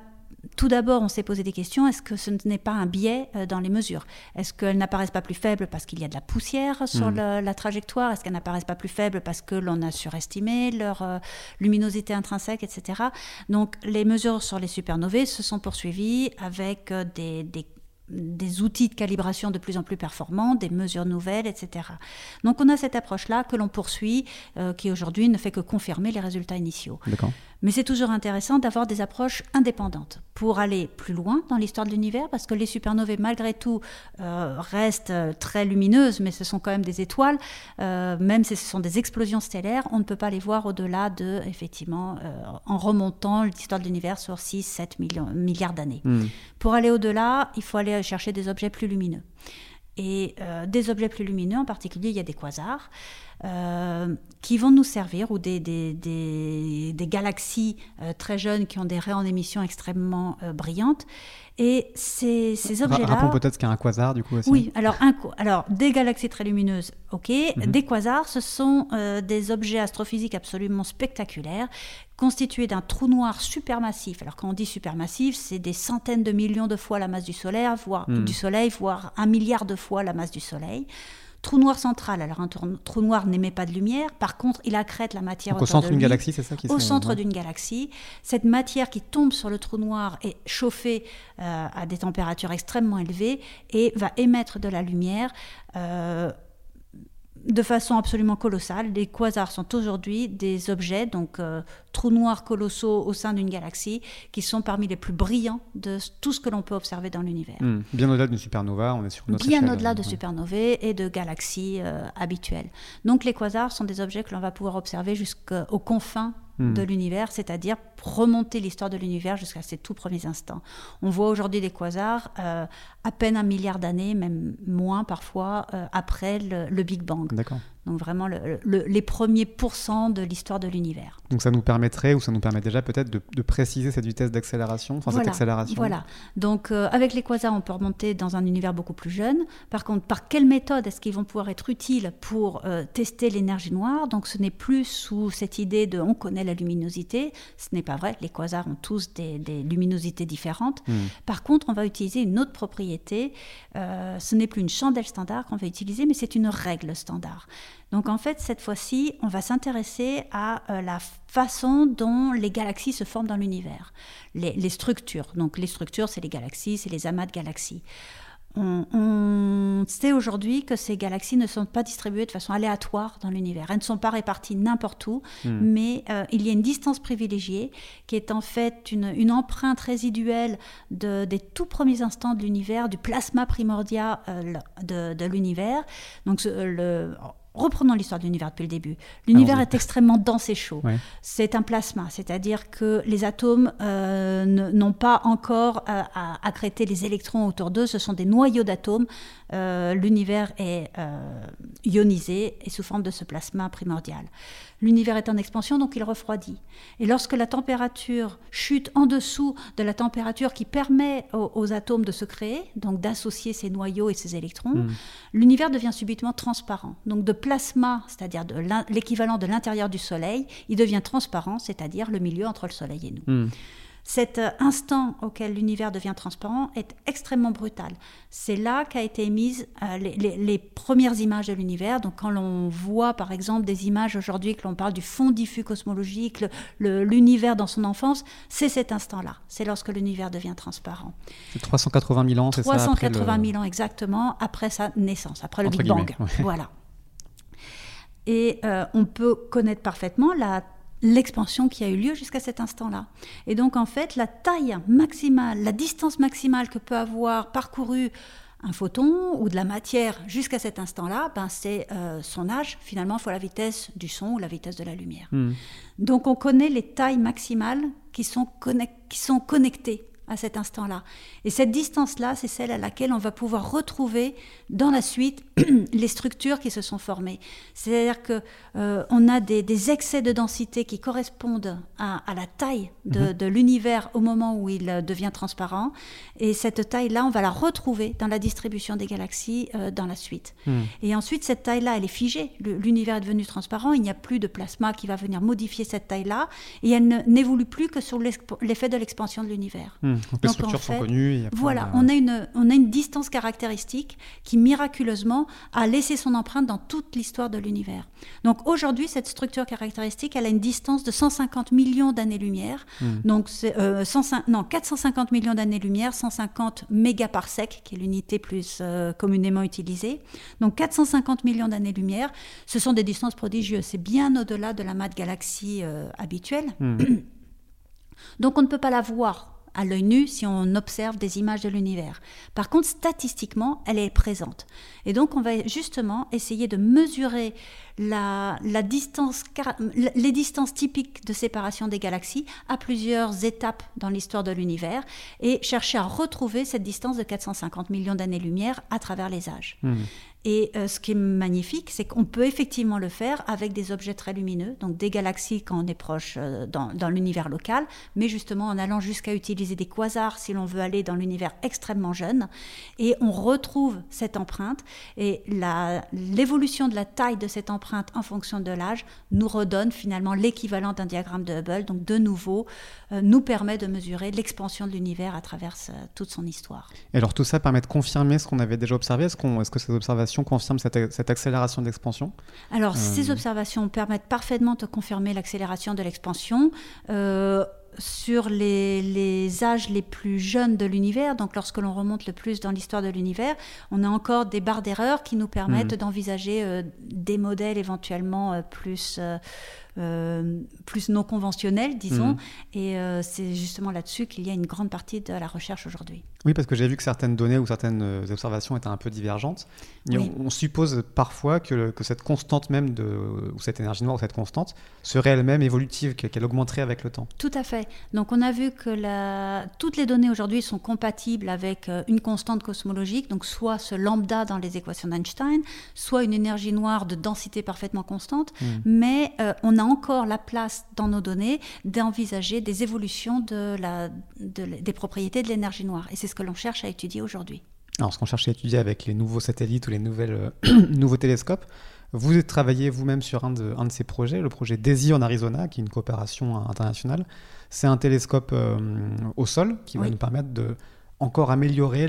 tout d'abord, on s'est posé des questions. Est-ce que ce n'est pas un biais euh, dans les mesures? Est-ce qu'elles n'apparaissent pas plus faibles parce qu'il y a de la poussière sur hmm. la trajectoire? Est-ce qu'elles n'apparaissent pas plus faibles parce que l'on a surestimé leur euh, luminosité intrinsèque, etc. Donc, les mesures sur les supernovae se sont poursuivies avec des, des des outils de calibration de plus en plus performants, des mesures nouvelles, etc. Donc on a cette approche-là que l'on poursuit, euh, qui aujourd'hui ne fait que confirmer les résultats initiaux. Mais c'est toujours intéressant d'avoir des approches indépendantes pour aller plus loin dans l'histoire de l'univers, parce que les supernovae, malgré tout, euh, restent euh, très lumineuses, mais ce sont quand même des étoiles. même si ce sont des explosions stellaires, on ne peut pas les voir au-delà de, effectivement, en remontant l'histoire de l'univers sur 6, 7 milliards d'années. Hmm. Pour aller au-delà, il faut aller chercher des objets plus lumineux. Et euh, des objets plus lumineux, en particulier, il y a des quasars euh, qui vont nous servir, ou des, des, des, galaxies euh, très jeunes qui ont des rayons d'émission extrêmement brillantes. Et ces, ces objets-là. Rappelons peut-être ce qu'est un quasar, du coup. Aussi. Oui, alors, un, alors des galaxies très lumineuses, ok. Mhm. Des quasars, ce sont des objets astrophysiques absolument spectaculaires constitué d'un trou noir supermassif. Alors quand on dit supermassif, c'est des centaines de millions de fois la masse du Soleil, voire, hmm. du soleil, voire un milliard de fois la masse du Soleil. Trou noir central, alors un trou noir n'émet pas de lumière, par contre il accrète la matière au centre d'une galaxie, c'est ça qui Au centre d'une galaxie, cette matière qui tombe sur le trou noir est chauffée euh, à des températures extrêmement élevées et va émettre de la lumière. Euh, de façon absolument colossale. Les quasars sont aujourd'hui des objets, donc euh, trous noirs colossaux au sein d'une galaxie, qui sont parmi les plus brillants de tout ce que l'on peut observer dans l'univers. Hmm. Bien au-delà d'une supernova, on est sur notre Bien au-delà de supernovae et de galaxies euh, habituelles. Donc les quasars sont des objets que l'on va pouvoir observer jusqu'aux confins hmm. de l'univers, c'est-à-dire remonter l'histoire de l'univers jusqu'à ses tout premiers instants. On voit aujourd'hui des quasars euh, à peine un milliard d'années, même moins parfois, euh, après le, Big Bang. Donc vraiment les premiers pourcents de l'histoire de l'univers. Donc ça nous permettrait, ou ça nous permet déjà peut-être de, préciser cette vitesse d'accélération, enfin voilà, cette accélération. Voilà. Donc euh, avec les quasars, on peut remonter dans un univers beaucoup plus jeune. Par contre, par quelle méthode est-ce qu'ils vont pouvoir être utiles pour tester l'énergie noire? Donc ce n'est plus sous cette idée de on connaît la luminosité, ce n'est pas vrai, les quasars ont tous des, luminosités différentes. Hmm. Par contre, on va utiliser une autre propriété. Euh, ce n'est plus une chandelle standard qu'on va utiliser, mais c'est une règle standard. Donc en fait, cette fois-ci, on va s'intéresser à euh, la façon dont les galaxies se forment dans l'univers, les, les structures. Donc les structures, c'est les galaxies, c'est les amas de galaxies on, sait aujourd'hui que ces galaxies ne sont pas distribuées de façon aléatoire dans l'univers. Elles ne sont pas réparties n'importe où, hmm. mais euh, il y a une distance privilégiée qui est en fait une, empreinte résiduelle des tout premiers instants de l'univers, du plasma primordial de, de l'univers. Donc le, reprenons l'histoire de l'univers depuis le début. L'univers est extrêmement dense et chaud. C'est un plasma, c'est-à-dire que les atomes euh, n'ont pas encore euh, à accréter les électrons autour d'eux, ce sont des noyaux d'atomes. Euh, l'univers est ionisé et sous forme de ce plasma primordial. L'univers est en expansion, donc il refroidit. Et lorsque la température chute en dessous de la température qui permet aux, atomes de se créer, donc d'associer ces noyaux et ces électrons, hmm. l'univers devient subitement transparent. Donc de plasma, c'est-à-dire de l'équivalent de l'intérieur du Soleil, il devient transparent, c'est-à-dire le milieu entre le Soleil et nous. Hmm. Cet euh, instant auquel l'univers devient transparent est extrêmement brutal. C'est là qu'a été émise euh, les, premières images de l'univers. Donc quand l'on voit par exemple des images aujourd'hui, que l'on parle du fond diffus cosmologique, l'univers dans son enfance, c'est cet instant-là. C'est lorsque l'univers devient transparent. 380 000 ans, c'est ça 380 000 ans exactement après sa naissance, après le Big Bang. Voilà. Et euh, on peut connaître parfaitement la l'expansion qui a eu lieu jusqu'à cet instant-là. Et donc en fait, la taille maximale, la distance maximale que peut avoir parcouru un photon ou de la matière jusqu'à cet instant-là, ben c'est euh, son âge finalement fois la vitesse du son ou la vitesse de la lumière. Hmm. Donc on connaît les tailles maximales qui sont, qui sont connectées à cet instant-là. Et cette distance-là, c'est celle à laquelle on va pouvoir retrouver dans la suite [clears throat] les structures qui se sont formées. C'est-à-dire que euh, on a des, excès de densité qui correspondent à, la taille mhm. de, l'univers au moment où il euh, devient transparent. Et cette taille-là, on va la retrouver dans la distribution des galaxies euh, dans la suite. Hmm. Et ensuite, cette taille-là, elle est figée. L'univers est devenu transparent. Il n'y a plus de plasma qui va venir modifier cette taille-là. Et elle n'évolue plus que sur l'effet de l'expansion de l'univers. Donc, les structures sont connues. voilà, on, a une, on a une distance caractéristique qui miraculeusement a laissé son empreinte dans toute l'histoire de l'univers. Donc aujourd'hui, cette structure caractéristique, elle a une distance de 150 millions d'années-lumière. Hmm. Donc euh, non, 450 millions d'années-lumière, 150 mégaparsecs, qui est l'unité plus euh, communément utilisée. Donc 450 millions d'années-lumière, ce sont des distances prodigieuses. C'est bien au-delà de la masse galaxie euh, habituelle. Hmm. [coughs] Donc on ne peut pas la voir à l'œil nu si on observe des images de l'univers. Par contre, statistiquement, elle est présente. Et donc, on va justement essayer de mesurer la, distance, les distances typiques de séparation des galaxies à plusieurs étapes dans l'histoire de l'univers et chercher à retrouver cette distance de 450 millions d'années-lumière à travers les âges. Hmm. Et euh, ce qui est magnifique, c'est qu'on peut effectivement le faire avec des objets très lumineux, donc des galaxies quand on est proche euh, dans, l'univers local, mais justement en allant jusqu'à utiliser des quasars si l'on veut aller dans l'univers extrêmement jeune. Et on retrouve cette empreinte et l'évolution de la taille de cette empreinte en fonction de l'âge nous redonne finalement l'équivalent d'un diagramme de Hubble. Donc de nouveau, euh, nous permet de mesurer l'expansion de l'univers à travers toute son histoire. Et alors tout ça permet de confirmer ce qu'on avait déjà observé. Est-ce, est-ce que ces observations confirme cette, accélération d'expansion Alors, ces euh, observations permettent parfaitement de confirmer l'accélération de l'expansion. Euh, sur les, âges les plus jeunes de l'univers, donc lorsque l'on remonte le plus dans l'histoire de l'univers, on a encore des barres d'erreur qui nous permettent hmm. d'envisager euh, des modèles éventuellement plus euh, plus non conventionnel, disons. Mhm. Et euh, c'est justement là-dessus qu'il y a une grande partie de la recherche aujourd'hui. Oui, parce que j'ai vu que certaines données ou certaines euh, observations étaient un peu divergentes. On, suppose parfois que, que, cette constante même, de, ou cette énergie noire, ou cette constante, serait elle-même évolutive, qu'elle augmenterait avec le temps. Tout à fait. Donc on a vu que la... toutes les données aujourd'hui sont compatibles avec une constante cosmologique, donc soit ce lambda dans les équations d'Einstein, soit une énergie noire de densité parfaitement constante, hmm. mais on a encore la place dans nos données d'envisager des évolutions de la, des propriétés de l'énergie noire. Et c'est ce que l'on cherche à étudier aujourd'hui. Alors, ce qu'on cherche à étudier avec les nouveaux satellites ou les nouvelles, euh, [clears throat] nouveaux télescopes, vous travaillez vous-même sur un de, un de ces projets, le projet DAISY en Arizona, qui est une coopération internationale. C'est un télescope euh, au sol qui va nous permettre de encore améliorer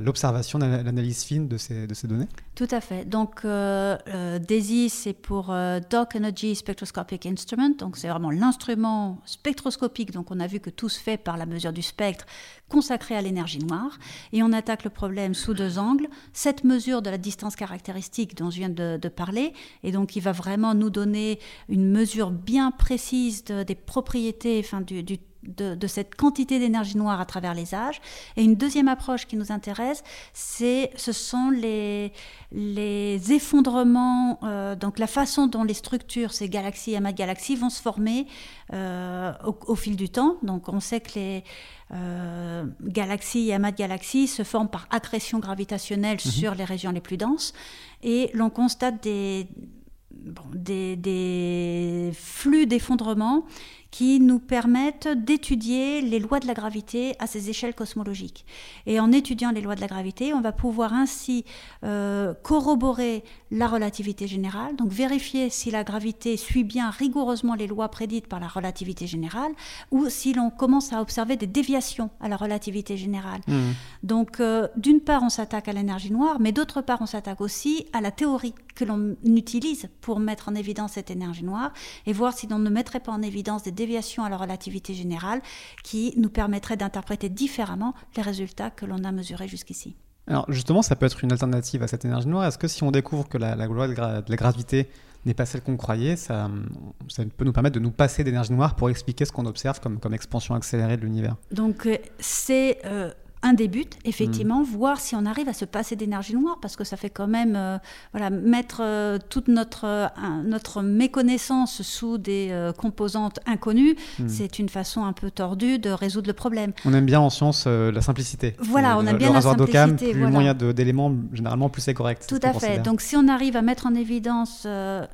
l'observation, l'analyse fine de ces, données? Tout à fait. Donc, euh, euh DESI, c'est pour euh, Dark Energy Spectroscopic Instrument. Donc, c'est vraiment l'instrument spectroscopique. Donc, on a vu que tout se fait par la mesure du spectre consacré à l'énergie noire. Et on attaque le problème sous deux angles. Cette mesure de la distance caractéristique dont je viens de, de parler. Et donc, il va vraiment nous donner une mesure bien précise des propriétés, enfin, du, du de, cette quantité d'énergie noire à travers les âges. Et une deuxième approche qui nous intéresse, c'est, ce sont les, les effondrements, euh, donc la façon dont les structures, ces galaxies et amas de galaxies, vont se former euh, au, fil du temps. Donc on sait que les euh, galaxies et amas de galaxies se forment par accrétion gravitationnelle mhm. sur les régions les plus denses. Et l'on constate des, des, des flux d'effondrement qui nous permettent d'étudier les lois de la gravité à ces échelles cosmologiques. Et en étudiant les lois de la gravité, on va pouvoir ainsi euh, corroborer la relativité générale, donc vérifier si la gravité suit bien rigoureusement les lois prédites par la relativité générale, ou si l'on commence à observer des déviations à la relativité générale. Mmh. Donc euh, d'une part, on s'attaque à l'énergie noire, mais d'autre part, on s'attaque aussi à la théorie que l'on utilise pour mettre en évidence cette énergie noire, et voir si l'on ne mettrait pas en évidence des déviation à la relativité générale qui nous permettrait d'interpréter différemment les résultats que l'on a mesurés jusqu'ici. Alors justement, ça peut être une alternative à cette énergie noire. Est-ce que si on découvre que la, loi de, la gravité n'est pas celle qu'on croyait, ça, ça, peut nous permettre de nous passer d'énergie noire pour expliquer ce qu'on observe comme, comme expansion accélérée de l'univers? Donc euh, c'est euh, un des buts, effectivement, mm. voir si on arrive à se passer d'énergie noire, parce que ça fait quand même euh, voilà, mettre euh, toute notre, euh, notre méconnaissance sous des composantes inconnues. Mm. C'est une façon un peu tordue de résoudre le problème. On aime bien en science la simplicité. Voilà, on aime bien la simplicité. plus moyen d'éléments, généralement, plus c'est correct. Tout à fait. Donc si on arrive à mettre en évidence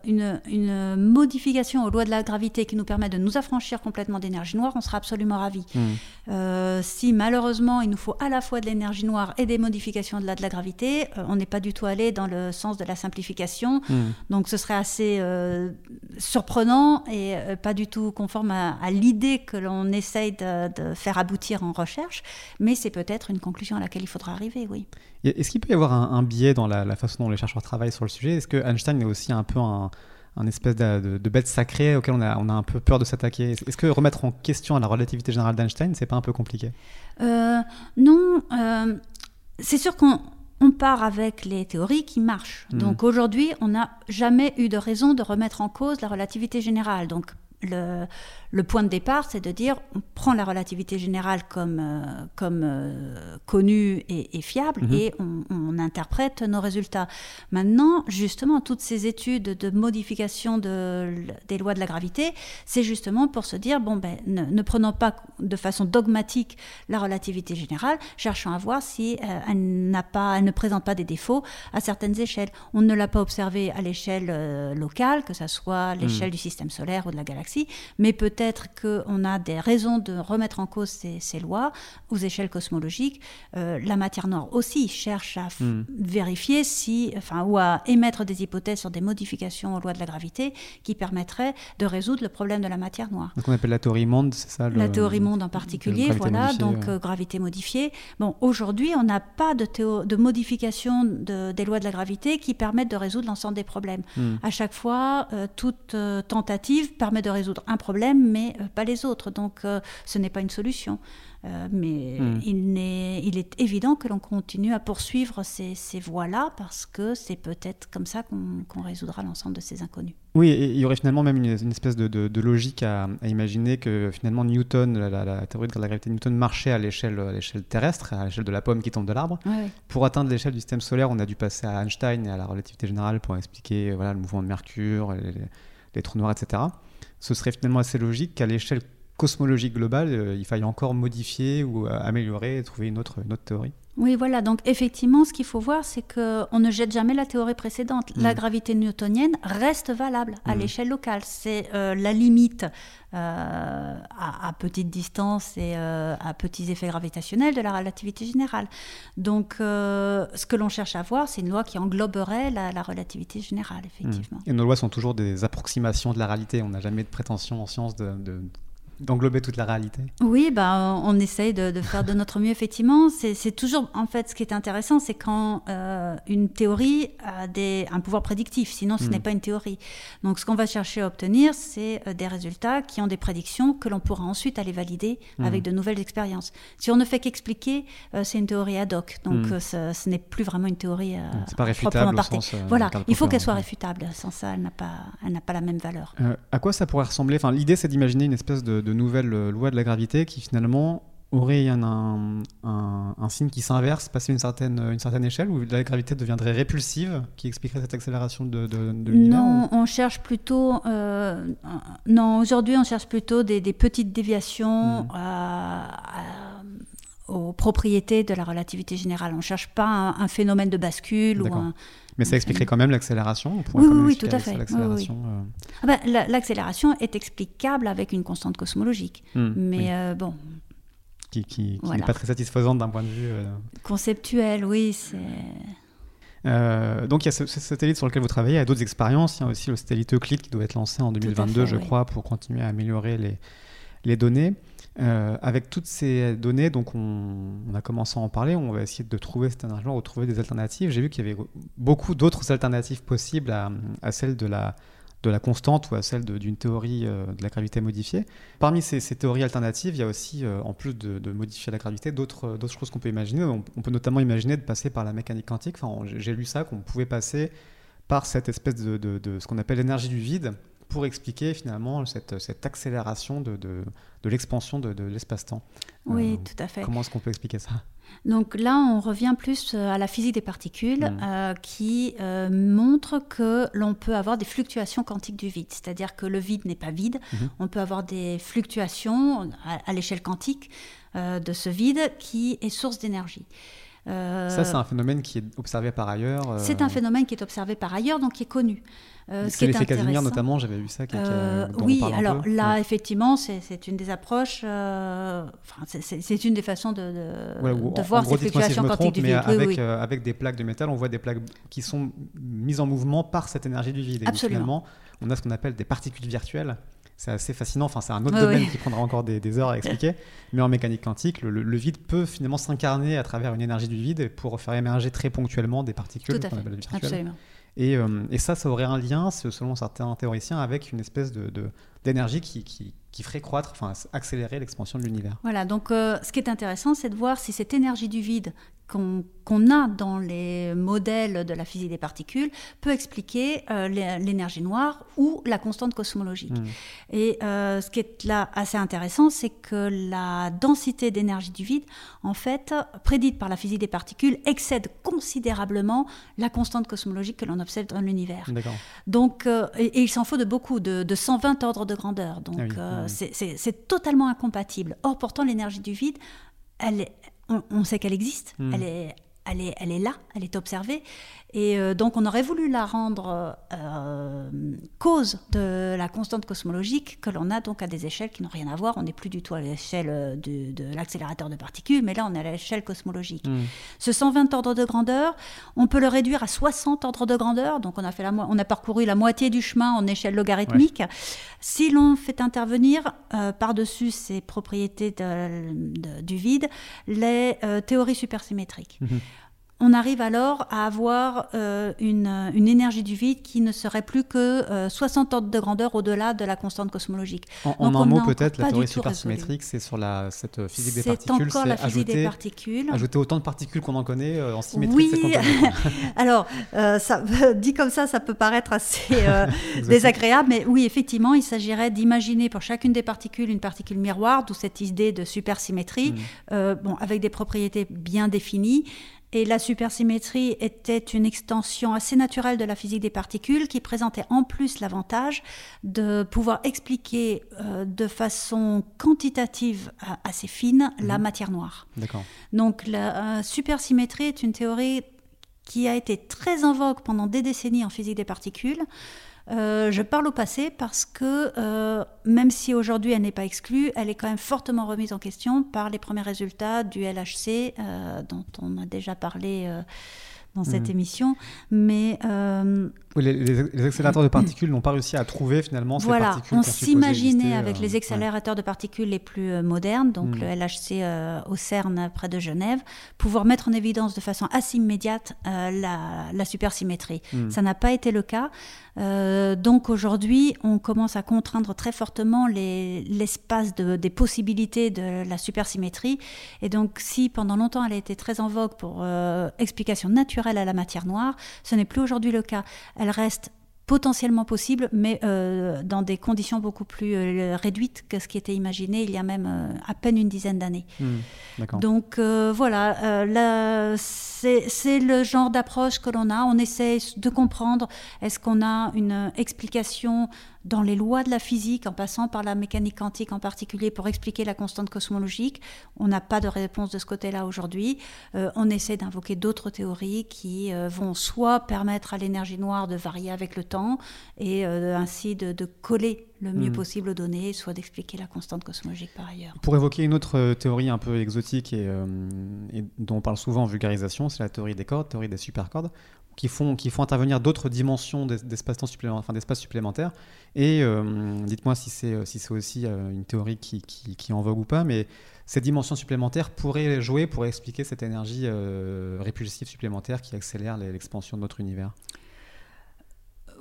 une, une, modification aux lois de la gravité qui nous permet de nous affranchir complètement d'énergie noire, on sera absolument ravis. Mm. si malheureusement il nous faut à la fois de l'énergie noire et des modifications de la, de la gravité. Euh, on n'est pas du tout allé dans le sens de la simplification. Hmm. Donc ce serait assez euh, surprenant et euh, pas du tout conforme à, l'idée que l'on essaye de, faire aboutir en recherche. Mais c'est peut-être une conclusion à laquelle il faudra arriver, oui. Est-ce qu'il peut y avoir un, biais dans la, façon dont les chercheurs travaillent sur le sujet? Est-ce que Einstein est aussi un peu un un espèce de, bête sacrée auquel on a, on a un peu peur de s'attaquer. Est-ce que remettre en question la relativité générale d'Einstein, c'est pas un peu compliqué? Euh, Non, euh, c'est sûr qu'on on part avec les théories qui marchent. Hmm. Donc aujourd'hui, on n'a jamais eu de raison de remettre en cause la relativité générale. Donc le, le point de départ, c'est de dire on prend la relativité générale comme, euh, comme euh, connue et, fiable mhm. et on, interprète nos résultats. Maintenant, justement, toutes ces études de modification de, des lois de la gravité, c'est justement pour se dire bon, ben, ne, prenons pas de façon dogmatique la relativité générale, cherchons à voir si euh, elle, n'a pas, elle ne présente pas des défauts à certaines échelles. On ne l'a pas observé à l'échelle locale, que ce soit l'échelle mhm. du système solaire ou de la galaxie, mais peut peut-être qu'on a des raisons de remettre en cause ces, lois aux échelles cosmologiques. Euh, la matière noire aussi cherche à hmm. vérifier si, enfin, ou à émettre des hypothèses sur des modifications aux lois de la gravité qui permettraient de résoudre le problème de la matière noire. Donc on appelle la théorie monde, c'est ça La théorie monde en particulier, voilà, donc euh, gravité modifiée. Bon, aujourd'hui, on n'a pas de, de modification des lois de la gravité qui permettent de résoudre l'ensemble des problèmes. Hmm. À chaque fois, euh, toute tentative permet de résoudre un problème, mais euh, pas les autres. Donc euh, ce n'est pas une solution. Euh, mais hmm. il, est, il, est, évident que l'on continue à poursuivre ces, ces voies-là parce que c'est peut-être comme ça qu'on résoudra l'ensemble de ces inconnus. Oui, il y aurait finalement même une, espèce de, de, logique à, imaginer que finalement Newton, la, théorie de la gravité de Newton marchait à l'échelle terrestre, à l'échelle de la pomme qui tombe de l'arbre. Pour atteindre l'échelle du système solaire, on a dû passer à Einstein et à la relativité générale pour expliquer voilà, le mouvement de Mercure, les, les trous noirs, etc ce serait finalement assez logique qu'à l'échelle cosmologique globale, euh, il faille encore modifier ou euh, améliorer et trouver une autre, une autre théorie. Oui, voilà. Donc effectivement, ce qu'il faut voir, c'est qu'on ne jette jamais la théorie précédente. La mm. gravité newtonienne reste valable à mm. l'échelle locale. C'est euh, la limite à, petite distance et à petits effets gravitationnels de la relativité générale. Donc ce que l'on cherche à voir, c'est une loi qui engloberait la, relativité générale, effectivement. Mm. Et nos lois sont toujours des approximations de la réalité. On n'a jamais de prétention en science de d'englober toute la réalité. Oui, bah, on essaye de, de faire de notre mieux, effectivement. C'est toujours, en fait, ce qui est intéressant, c'est quand euh, une théorie a des, un pouvoir prédictif, sinon ce Mm. n'est pas une théorie. Donc ce qu'on va chercher à obtenir, c'est euh, des résultats qui ont des prédictions que l'on pourra ensuite aller valider Mm. avec de nouvelles expériences. Si on ne fait qu'expliquer, euh, c'est une théorie ad hoc. Donc Mm. euh, ce, ce n'est plus vraiment une théorie euh, pas réfutable proprement au sens, voilà, il faut qu'elle soit réfutable. Sans ça, elle n'a pas, elle pas la même valeur. À quoi ça pourrait ressembler? Enfin, l'idée, c'est d'imaginer une espèce de, de nouvelle euh, loi de la gravité qui finalement aurait un, un, un- un signe qui s'inverse, passer une certaine, une certaine échelle, où la gravité deviendrait répulsive, qui expliquerait cette accélération de, de, de l'univers Non, on cherche plutôt. euh, non, aujourd'hui, on cherche plutôt des, des petites déviations Mm. à- à- aux propriétés de la relativité générale. On ne cherche pas un, phénomène de bascule ou un. Mais ça expliquerait quand même l'accélération Oui, oui, oui, tout à fait. L'accélération. euh, Ah ben, la- L'accélération est explicable avec une constante cosmologique. hmm, Mais euh, bon, qui, qui- qui voilà. n'est pas très satisfaisante d'un point de vue. euh, conceptuel, oui, c'est. Euh, donc il y a ce, ce satellite sur lequel vous travaillez, il y a d'autres expériences, il y a aussi le satellite Euclid qui doit être lancé en 2022 fait, je crois pour continuer à améliorer les, les données. Euh, avec toutes ces données, donc on, a commencé à en parler, on va essayer de trouver cette énergie, retrouver des alternatives. J'ai vu qu'il y avait beaucoup d'autres alternatives possibles à, celle de la, constante ou à celle d'une théorie euh, de la gravité modifiée. Parmi ces, théories alternatives, il y a aussi, euh, en plus de, modifier la gravité, d'autres choses qu'on peut imaginer. On, peut notamment imaginer de passer par la mécanique quantique. Enfin, j'ai lu ça, qu'on pouvait passer par cette espèce de ce qu'on appelle l'énergie du vide pour expliquer finalement cette, cette accélération de, de, de l'expansion de, de l'espace-temps. Oui, Euh, tout à fait. Comment est-ce qu'on peut expliquer ça? Donc là, on revient plus euh, à la physique des particules Mm. euh, qui euh, montre que l'on peut avoir des fluctuations quantiques du vide. C'est-à-dire que le vide n'est pas vide. Mhm. On peut avoir des fluctuations à, à l'échelle quantique de ce vide qui est source d'énergie. Euh, Ça, c'est un phénomène qui est observé par ailleurs. euh, c'est un phénomène qui est observé par ailleurs, donc qui est connu. Euh, ce C'est est l'effet Casimir notamment, j'avais vu ça. qui- euh, dont on oui, un alors peu. là, Ouais. effectivement, c'est une des approches, euh, c'est- une des façons de, de, Ouais, ou de en- voir en gros, ces si fluctuations me quantiques du vide. Avec, oui. avec des plaques de métal, on voit des plaques qui sont mises en mouvement par cette énergie du vide. Et Absolument. finalement, on a ce qu'on appelle des particules virtuelles. C'est assez fascinant. Enfin, c'est un autre Oui, domaine oui. qui prendra encore des, des heures à [laughs] expliquer. mais en mécanique quantique, le, vide peut finalement s'incarner à travers une énergie du vide pour faire émerger très ponctuellement des particules Tout à qu'on fait, appelle virtuelles. absolument. Et, euh, et ça, ça aurait un lien, selon certains théoriciens, avec une espèce de- de- d'énergie qui, qui, qui ferait croître, enfin accélérer l'expansion de l'univers. Voilà, donc euh, ce qui est intéressant, c'est de voir si cette énergie du vide qu'on a dans les modèles de la physique des particules peut expliquer euh, l'é- l'énergie noire ou la constante cosmologique. Mm. Et euh, ce qui est là assez intéressant, c'est que la densité d'énergie du vide, en fait, prédite par la physique des particules, excède considérablement la constante cosmologique que l'on observe dans l'univers. Donc, euh, et, et il s'en faut de beaucoup, de, de 120 ordres de grandeur. Donc, Ah oui, oui. c'est- c'est c'est totalement incompatible. Or, pourtant, l'énergie du vide, elle est- on, on sait qu'elle existe, Mm. elle, est, elle, est, elle est là, elle est observée. Et euh, donc, on aurait voulu la rendre euh, cause de la constante cosmologique que l'on a donc à des échelles qui n'ont rien à voir. On n'est plus du tout à l'échelle de, de l'accélérateur de particules, mais là, on est à l'échelle cosmologique. Mm. Ce 120 ordres de grandeur, on peut le réduire à 60 ordres de grandeur. Donc on a, fait la on a parcouru la moitié du chemin en échelle logarithmique. Si l'on fait intervenir euh, par-dessus ces propriétés de- de- du vide les théories supersymétriques. Mhm. On arrive alors à avoir euh, une, une énergie du vide qui ne serait plus que euh, 60 ordres de grandeur au-delà de la constante cosmologique. En, un mot, peut-être, la théorie supersymétrique, c'est sur la, cette physique des C'est particules, encore la c'est physique des ajouter, particules. ajouter autant de particules qu'on en connaît euh, en symétrie. Oui, [laughs] [laughs] alors, euh, ça, dit comme ça, ça peut paraître assez euh, [laughs] désagréable, mais oui, effectivement, il s'agirait d'imaginer pour chacune des particules une particule miroir, d'où cette idée de supersymétrie, Mm. euh, bon, avec des propriétés bien définies. Et la supersymétrie était une extension assez naturelle de la physique des particules qui présentait en plus l'avantage de pouvoir expliquer euh, de façon quantitative euh, assez fine la Mhm. matière noire. D'accord. Donc la euh, supersymétrie est une théorie qui a été très en vogue pendant des décennies en physique des particules. Euh, je parle au passé parce que euh, même si aujourd'hui elle n'est pas exclue, elle est quand même fortement remise en question par les premiers résultats du LHC euh, dont on a déjà parlé dans cette Mhm. émission. Mais euh, les, accélérateurs de particules n'ont pas réussi à trouver finalement ces particules. Voilà, on s'imaginait avec les accélérateurs de particules les plus modernes, donc hmm. le LHC au CERN près de Genève, pouvoir mettre en évidence de façon assez immédiate la, la, supersymétrie. Hmm. Ça n'a pas été le cas. Euh, donc aujourd'hui, on commence à contraindre très fortement l'espace des possibilités de la supersymétrie. Et donc si pendant longtemps elle a été très en vogue pour euh, explication naturelle à la matière noire, ce n'est plus aujourd'hui le cas. Elle reste potentiellement possible, mais euh, dans des conditions beaucoup plus euh, réduites que ce qui était imaginé il y a même euh, à peine une dizaine d'années. Hmm, Donc voilà, c'est le genre d'approche que l'on a. On essaie de comprendre, est-ce qu'on a une explication dans les lois de la physique, en passant par la mécanique quantique en particulier, pour expliquer la constante cosmologique. On n'a pas de réponse de ce côté-là aujourd'hui. Euh, on essaie d'invoquer d'autres théories qui euh, vont soit permettre à l'énergie noire de varier avec le temps et euh, ainsi de, coller le mieux hmm. possible aux données, soit d'expliquer la constante cosmologique par ailleurs. Pour évoquer une autre théorie un peu exotique et, et dont on parle souvent en vulgarisation, c'est la théorie des cordes, théorie des supercordes qui font, qui font intervenir d'autres dimensions d'espace-temps supplémentaire, enfin d'espace supplémentaire. Et euh, dites-moi si c'est euh, si aussi euh, une théorie qui, qui, en vogue ou pas, mais ces dimensions supplémentaires pourraient jouer, pour expliquer cette énergie répulsive supplémentaire qui accélère l'expansion de notre univers.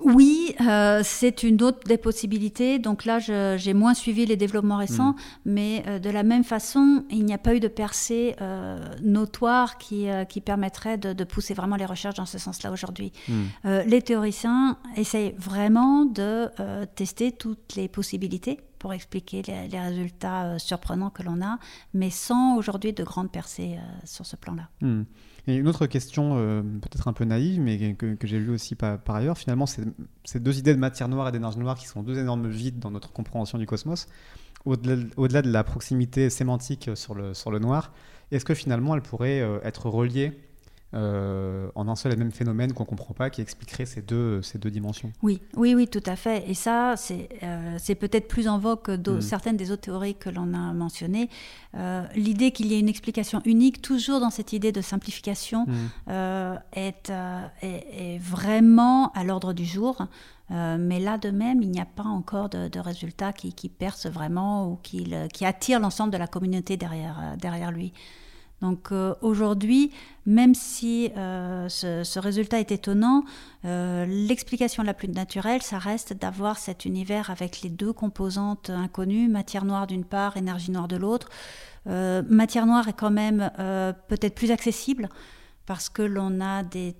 Oui, euh, c'est une autre des possibilités. Donc là, j'ai moins suivi les développements récents, mm. mais euh, de la même façon, il n'y a pas eu de percée euh, notoire qui, qui permettrait de, pousser vraiment les recherches dans ce sens-là aujourd'hui. Mm. les théoriciens essayent vraiment de tester toutes les possibilités pour expliquer les, résultats surprenants que l'on a, mais sans aujourd'hui de grandes percées sur ce plan-là. Mm. Et une autre question, euh, peut-être un peu naïve, mais que, j'ai vue aussi par, ailleurs, finalement, ces deux idées de matière noire et d'énergie noire qui sont deux énormes vides dans notre compréhension du cosmos, au-delà de la proximité sémantique sur le, sur le noir, est-ce que finalement elles pourraient euh, être reliées euh, en un seul et même phénomène qu'on ne comprend pas, qui expliquerait ces deux, ces deux dimensions. Oui, oui, oui, tout à fait. Et ça, c'est euh, peut-être plus en vogue que mm. certaines des autres théories que l'on a mentionnées. Euh, l'idée qu'il y ait une explication unique, toujours dans cette idée de simplification, mm. est, est, vraiment à l'ordre du jour. mais là de même, il n'y a pas encore de, de résultats qui, qui percent vraiment ou qui, qui attirent l'ensemble de la communauté derrière, derrière lui. Donc euh, aujourd'hui, même si euh, ce, résultat est étonnant, euh, l'explication la plus naturelle, ça reste d'avoir cet univers avec les deux composantes inconnues, matière noire d'une part, énergie noire de l'autre. matière noire est quand même peut-être plus accessible parce que l'on a des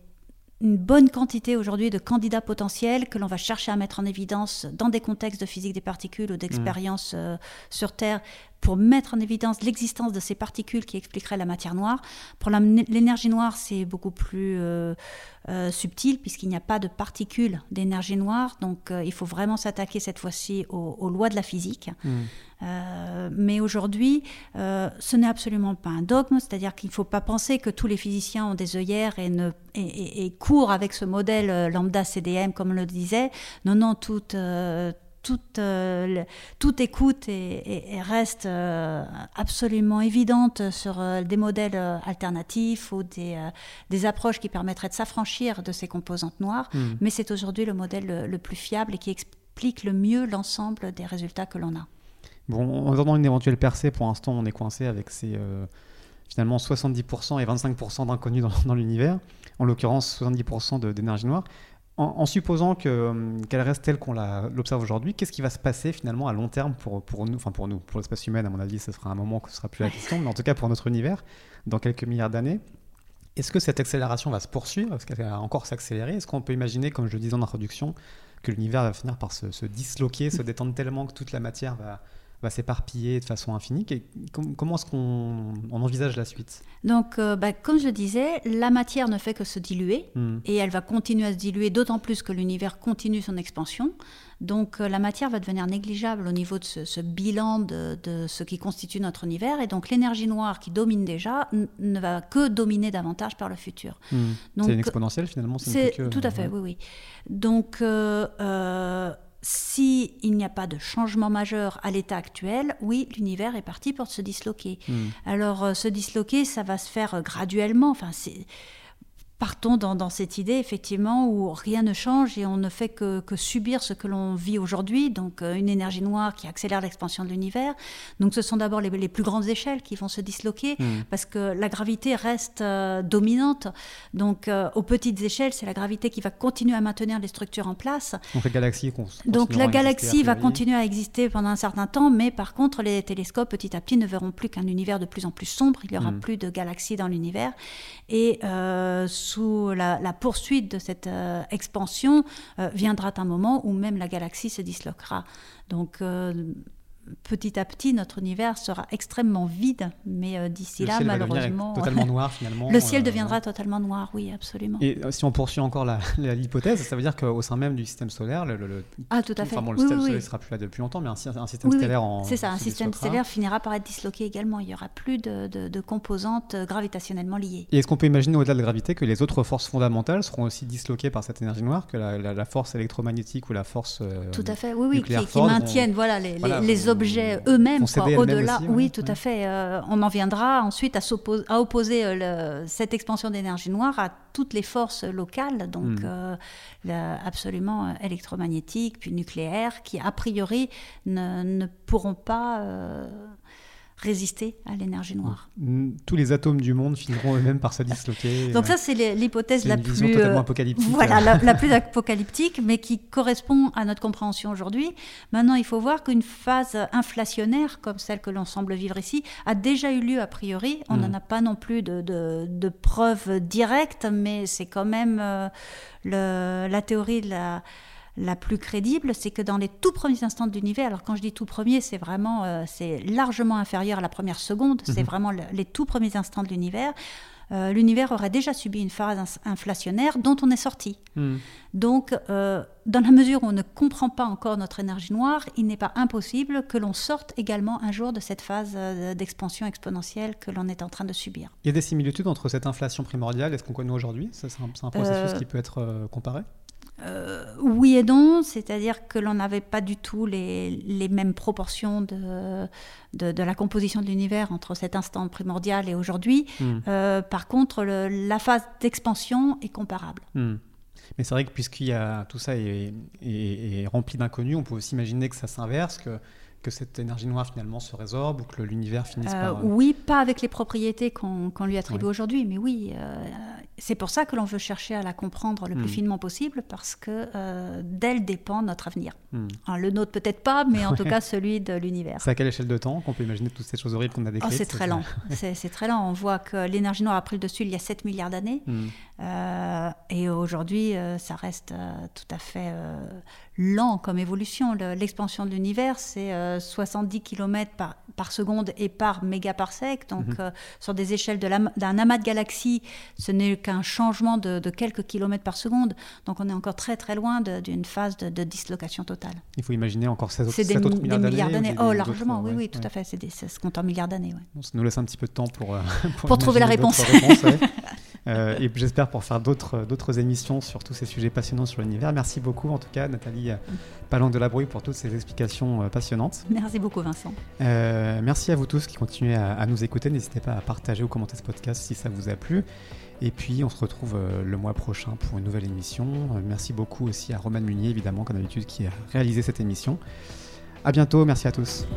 une bonne quantité aujourd'hui de candidats potentiels que l'on va chercher à mettre en évidence dans des contextes de physique des particules ou d'expérience mmh. sur Terre pour mettre en évidence l'existence de ces particules qui expliqueraient la matière noire. Pour l'énergie noire, c'est beaucoup plus euh, euh, subtil puisqu'il n'y a pas de particules d'énergie noire. Donc euh, il faut vraiment s'attaquer cette fois-ci aux, lois de la physique. Mmh. mais aujourd'hui, ce n'est absolument pas un dogme, c'est-à-dire qu'il ne faut pas penser que tous les physiciens ont des œillères et, ne, et, courent avec ce modèle lambda CDM, comme on le disait. Non, non, toutes toute, euh, écoute et, reste euh, absolument évidente sur euh, des modèles alternatifs ou des, des, approches qui permettraient de s'affranchir de ces composantes noires, hmm. mais c'est aujourd'hui le modèle le, plus fiable et qui explique le mieux l'ensemble des résultats que l'on a. Bon, en attendant une éventuelle percée, pour l'instant, on est coincé avec ces finalement 70% et 25% d'inconnus dans, [laughs] dans l'univers, en l'occurrence 70% d'énergie noire en, supposant euh, qu'elle reste telle qu'on l'observe aujourd'hui, qu'est-ce qui va se passer finalement à long terme pour, pour nous, enfin pour nous, pour l'espèce humaine, à mon avis, ce sera un moment que ce sera plus la question, mais en tout cas pour notre univers, dans quelques milliards d'années. Est-ce que cette accélération va se poursuivre? Est-ce qu'elle va encore s'accélérer? Est-ce qu'on peut imaginer, comme je le disais en introduction, que l'univers va finir par se, se, disloquer, se détendre tellement que toute la matière va, va s'éparpiller de façon infinie. comment est-ce qu'on envisage la suite? Donc, euh, bah, comme je disais, la matière ne fait que se diluer hmm. et elle va continuer à se diluer, d'autant plus que l'univers continue son expansion. Donc, euh, la matière va devenir négligeable au niveau de ce, bilan de, ce qui constitue notre univers. Et donc, l'énergie noire qui domine déjà ne va que dominer davantage par le futur. Hmm. C'est une exponentielle finalement C'est tout à fait, oui, oui. Donc, euh, s'il n'y a pas de changement majeur à l'état actuel, oui, l'univers est parti pour se disloquer. Hmm. Alors, euh, se disloquer, ça va se faire euh, graduellement. Enfin, partons dans, cette idée, effectivement, où rien ne change et on ne fait que, subir ce que l'on vit aujourd'hui, donc euh, une énergie noire qui accélère l'expansion de l'univers. Donc ce sont d'abord les, plus grandes échelles qui vont se disloquer, mmh. parce que la gravité reste euh, dominante. Donc euh, aux petites échelles, c'est la gravité qui va continuer à maintenir les structures en place. Donc la galaxie, donc la galaxie va continuer à exister pendant un certain temps, mais par contre, les télescopes, petit à petit, ne verront plus qu'un univers de plus en plus sombre. Il n'y aura mmh. plus de galaxies dans l'univers. Et sous la, poursuite de cette euh, expansion, euh, viendra un moment où même la galaxie se disloquera. Donc euh, petit à petit, notre univers sera extrêmement vide, mais euh, d'ici là, malheureusement. Totalement [laughs] noir finalement. Le ciel euh, deviendra totalement noir, oui, absolument. Et euh, si on poursuit encore [laughs] l'hypothèse, ça veut dire qu'au sein même du système solaire, le, ah, tout à fait. le système solaire ne sera plus là depuis longtemps, mais un, système stellaire en. C'est ça, un système stellaire finira par être disloqué également. Il n'y aura plus de, composantes gravitationnellement liées. Et est-ce qu'on peut imaginer au-delà de la gravité que les autres forces fondamentales seront aussi disloquées par cette énergie noire, que la, force électromagnétique ou la force. tout à fait, oui, oui, qui, maintiennent voilà, les, les objets eux-mêmes, au-delà. oui, tout à fait. Euh, on en viendra ensuite à, à opposer euh, cette expansion d'énergie noire à toutes les forces locales, donc hmm. euh, absolument électromagnétiques, puis nucléaires, qui a priori ne, ne pourront pas résister à l'énergie noire. Tous les atomes du monde finiront eux-mêmes par se disloquer. [laughs] Donc ça, c'est l'hypothèse la plus totalement apocalyptique. Voilà, la, [laughs] plus apocalyptique, mais qui correspond à notre compréhension aujourd'hui. Maintenant, il faut voir qu'une phase inflationnaire comme celle que l'on semble vivre ici a déjà eu lieu a priori. On n'en hmm. a pas non plus de, de, preuves directes, mais c'est quand même euh, le, la théorie de la la plus crédible, c'est que dans les tout premiers instants de l'univers, alors quand je dis tout premier, c'est vraiment, euh, c'est largement inférieur à la première seconde, c'est mhm. vraiment les tout premiers instants de l'univers, euh, l'univers aurait déjà subi une phase inflationnaire dont on est sorti. Mhm. Donc, euh, dans la mesure où on ne comprend pas encore notre énergie noire, il n'est pas impossible que l'on sorte également un jour de cette phase d'expansion exponentielle que l'on est en train de subir. Il y a des similitudes entre cette inflation primordiale et ce qu'on connaît aujourd'hui? C'est un, processus qui peut être comparé? Euh, oui et non, c'est-à-dire que l'on n'avait pas du tout les, mêmes proportions de, de, la composition de l'univers entre cet instant primordial et aujourd'hui. Hmm. Euh, par contre, la phase d'expansion est comparable. Hmm. Mais c'est vrai que puisqu'il y a tout ça est, est rempli d'inconnus, on peut aussi imaginer que ça s'inverse, que que cette énergie noire finalement se résorbe ou que l'univers finisse euh, par... Oui, pas avec les propriétés qu'on lui attribue aujourd'hui, mais oui, euh, c'est pour ça que l'on veut chercher à la comprendre le plus hmm. finement possible, parce que euh, d'elle dépend notre avenir. Hmm. le nôtre peut-être pas, mais en [laughs] tout cas celui de l'univers. C'est à quelle échelle de temps qu'on peut imaginer toutes ces choses horribles qu'on a décrites oh, C'est très lent, [laughs] c'est très lent. On voit que l'énergie noire a pris le dessus il y a 7 milliards d'années, hmm. et aujourd'hui ça reste tout à fait lent comme évolution. L'expansion de l'univers, c'est 70 km par, par, seconde et par mégaparsec. Donc, mhm. euh, sur des échelles d'un amas de galaxies, ce n'est qu'un changement de, quelques kilomètres par seconde. Donc, on est encore très très loin d'une phase de, dislocation totale. Il faut imaginer encore 16 autres, des, autres milliards d'années. Oh, largement, oui, oui, tout à fait. Ça se compte en milliards d'années. ça nous laisse un petit peu de temps pour, euh, [laughs] pour, trouver la réponse. [laughs] Euh, et j'espère pour faire d'autres émissions sur tous ces sujets passionnants sur l'univers. Merci beaucoup en tout cas Nathalie Palang de la Brouille pour toutes ces explications euh, passionnantes. Merci beaucoup Vincent. Euh, merci à vous tous qui continuez à, nous écouter. N'hésitez pas à partager ou commenter ce podcast si ça vous a plu. Et puis on se retrouve le mois prochain pour une nouvelle émission. merci beaucoup aussi à Roman Munier évidemment comme d'habitude qui a réalisé cette émission. À bientôt, merci à tous.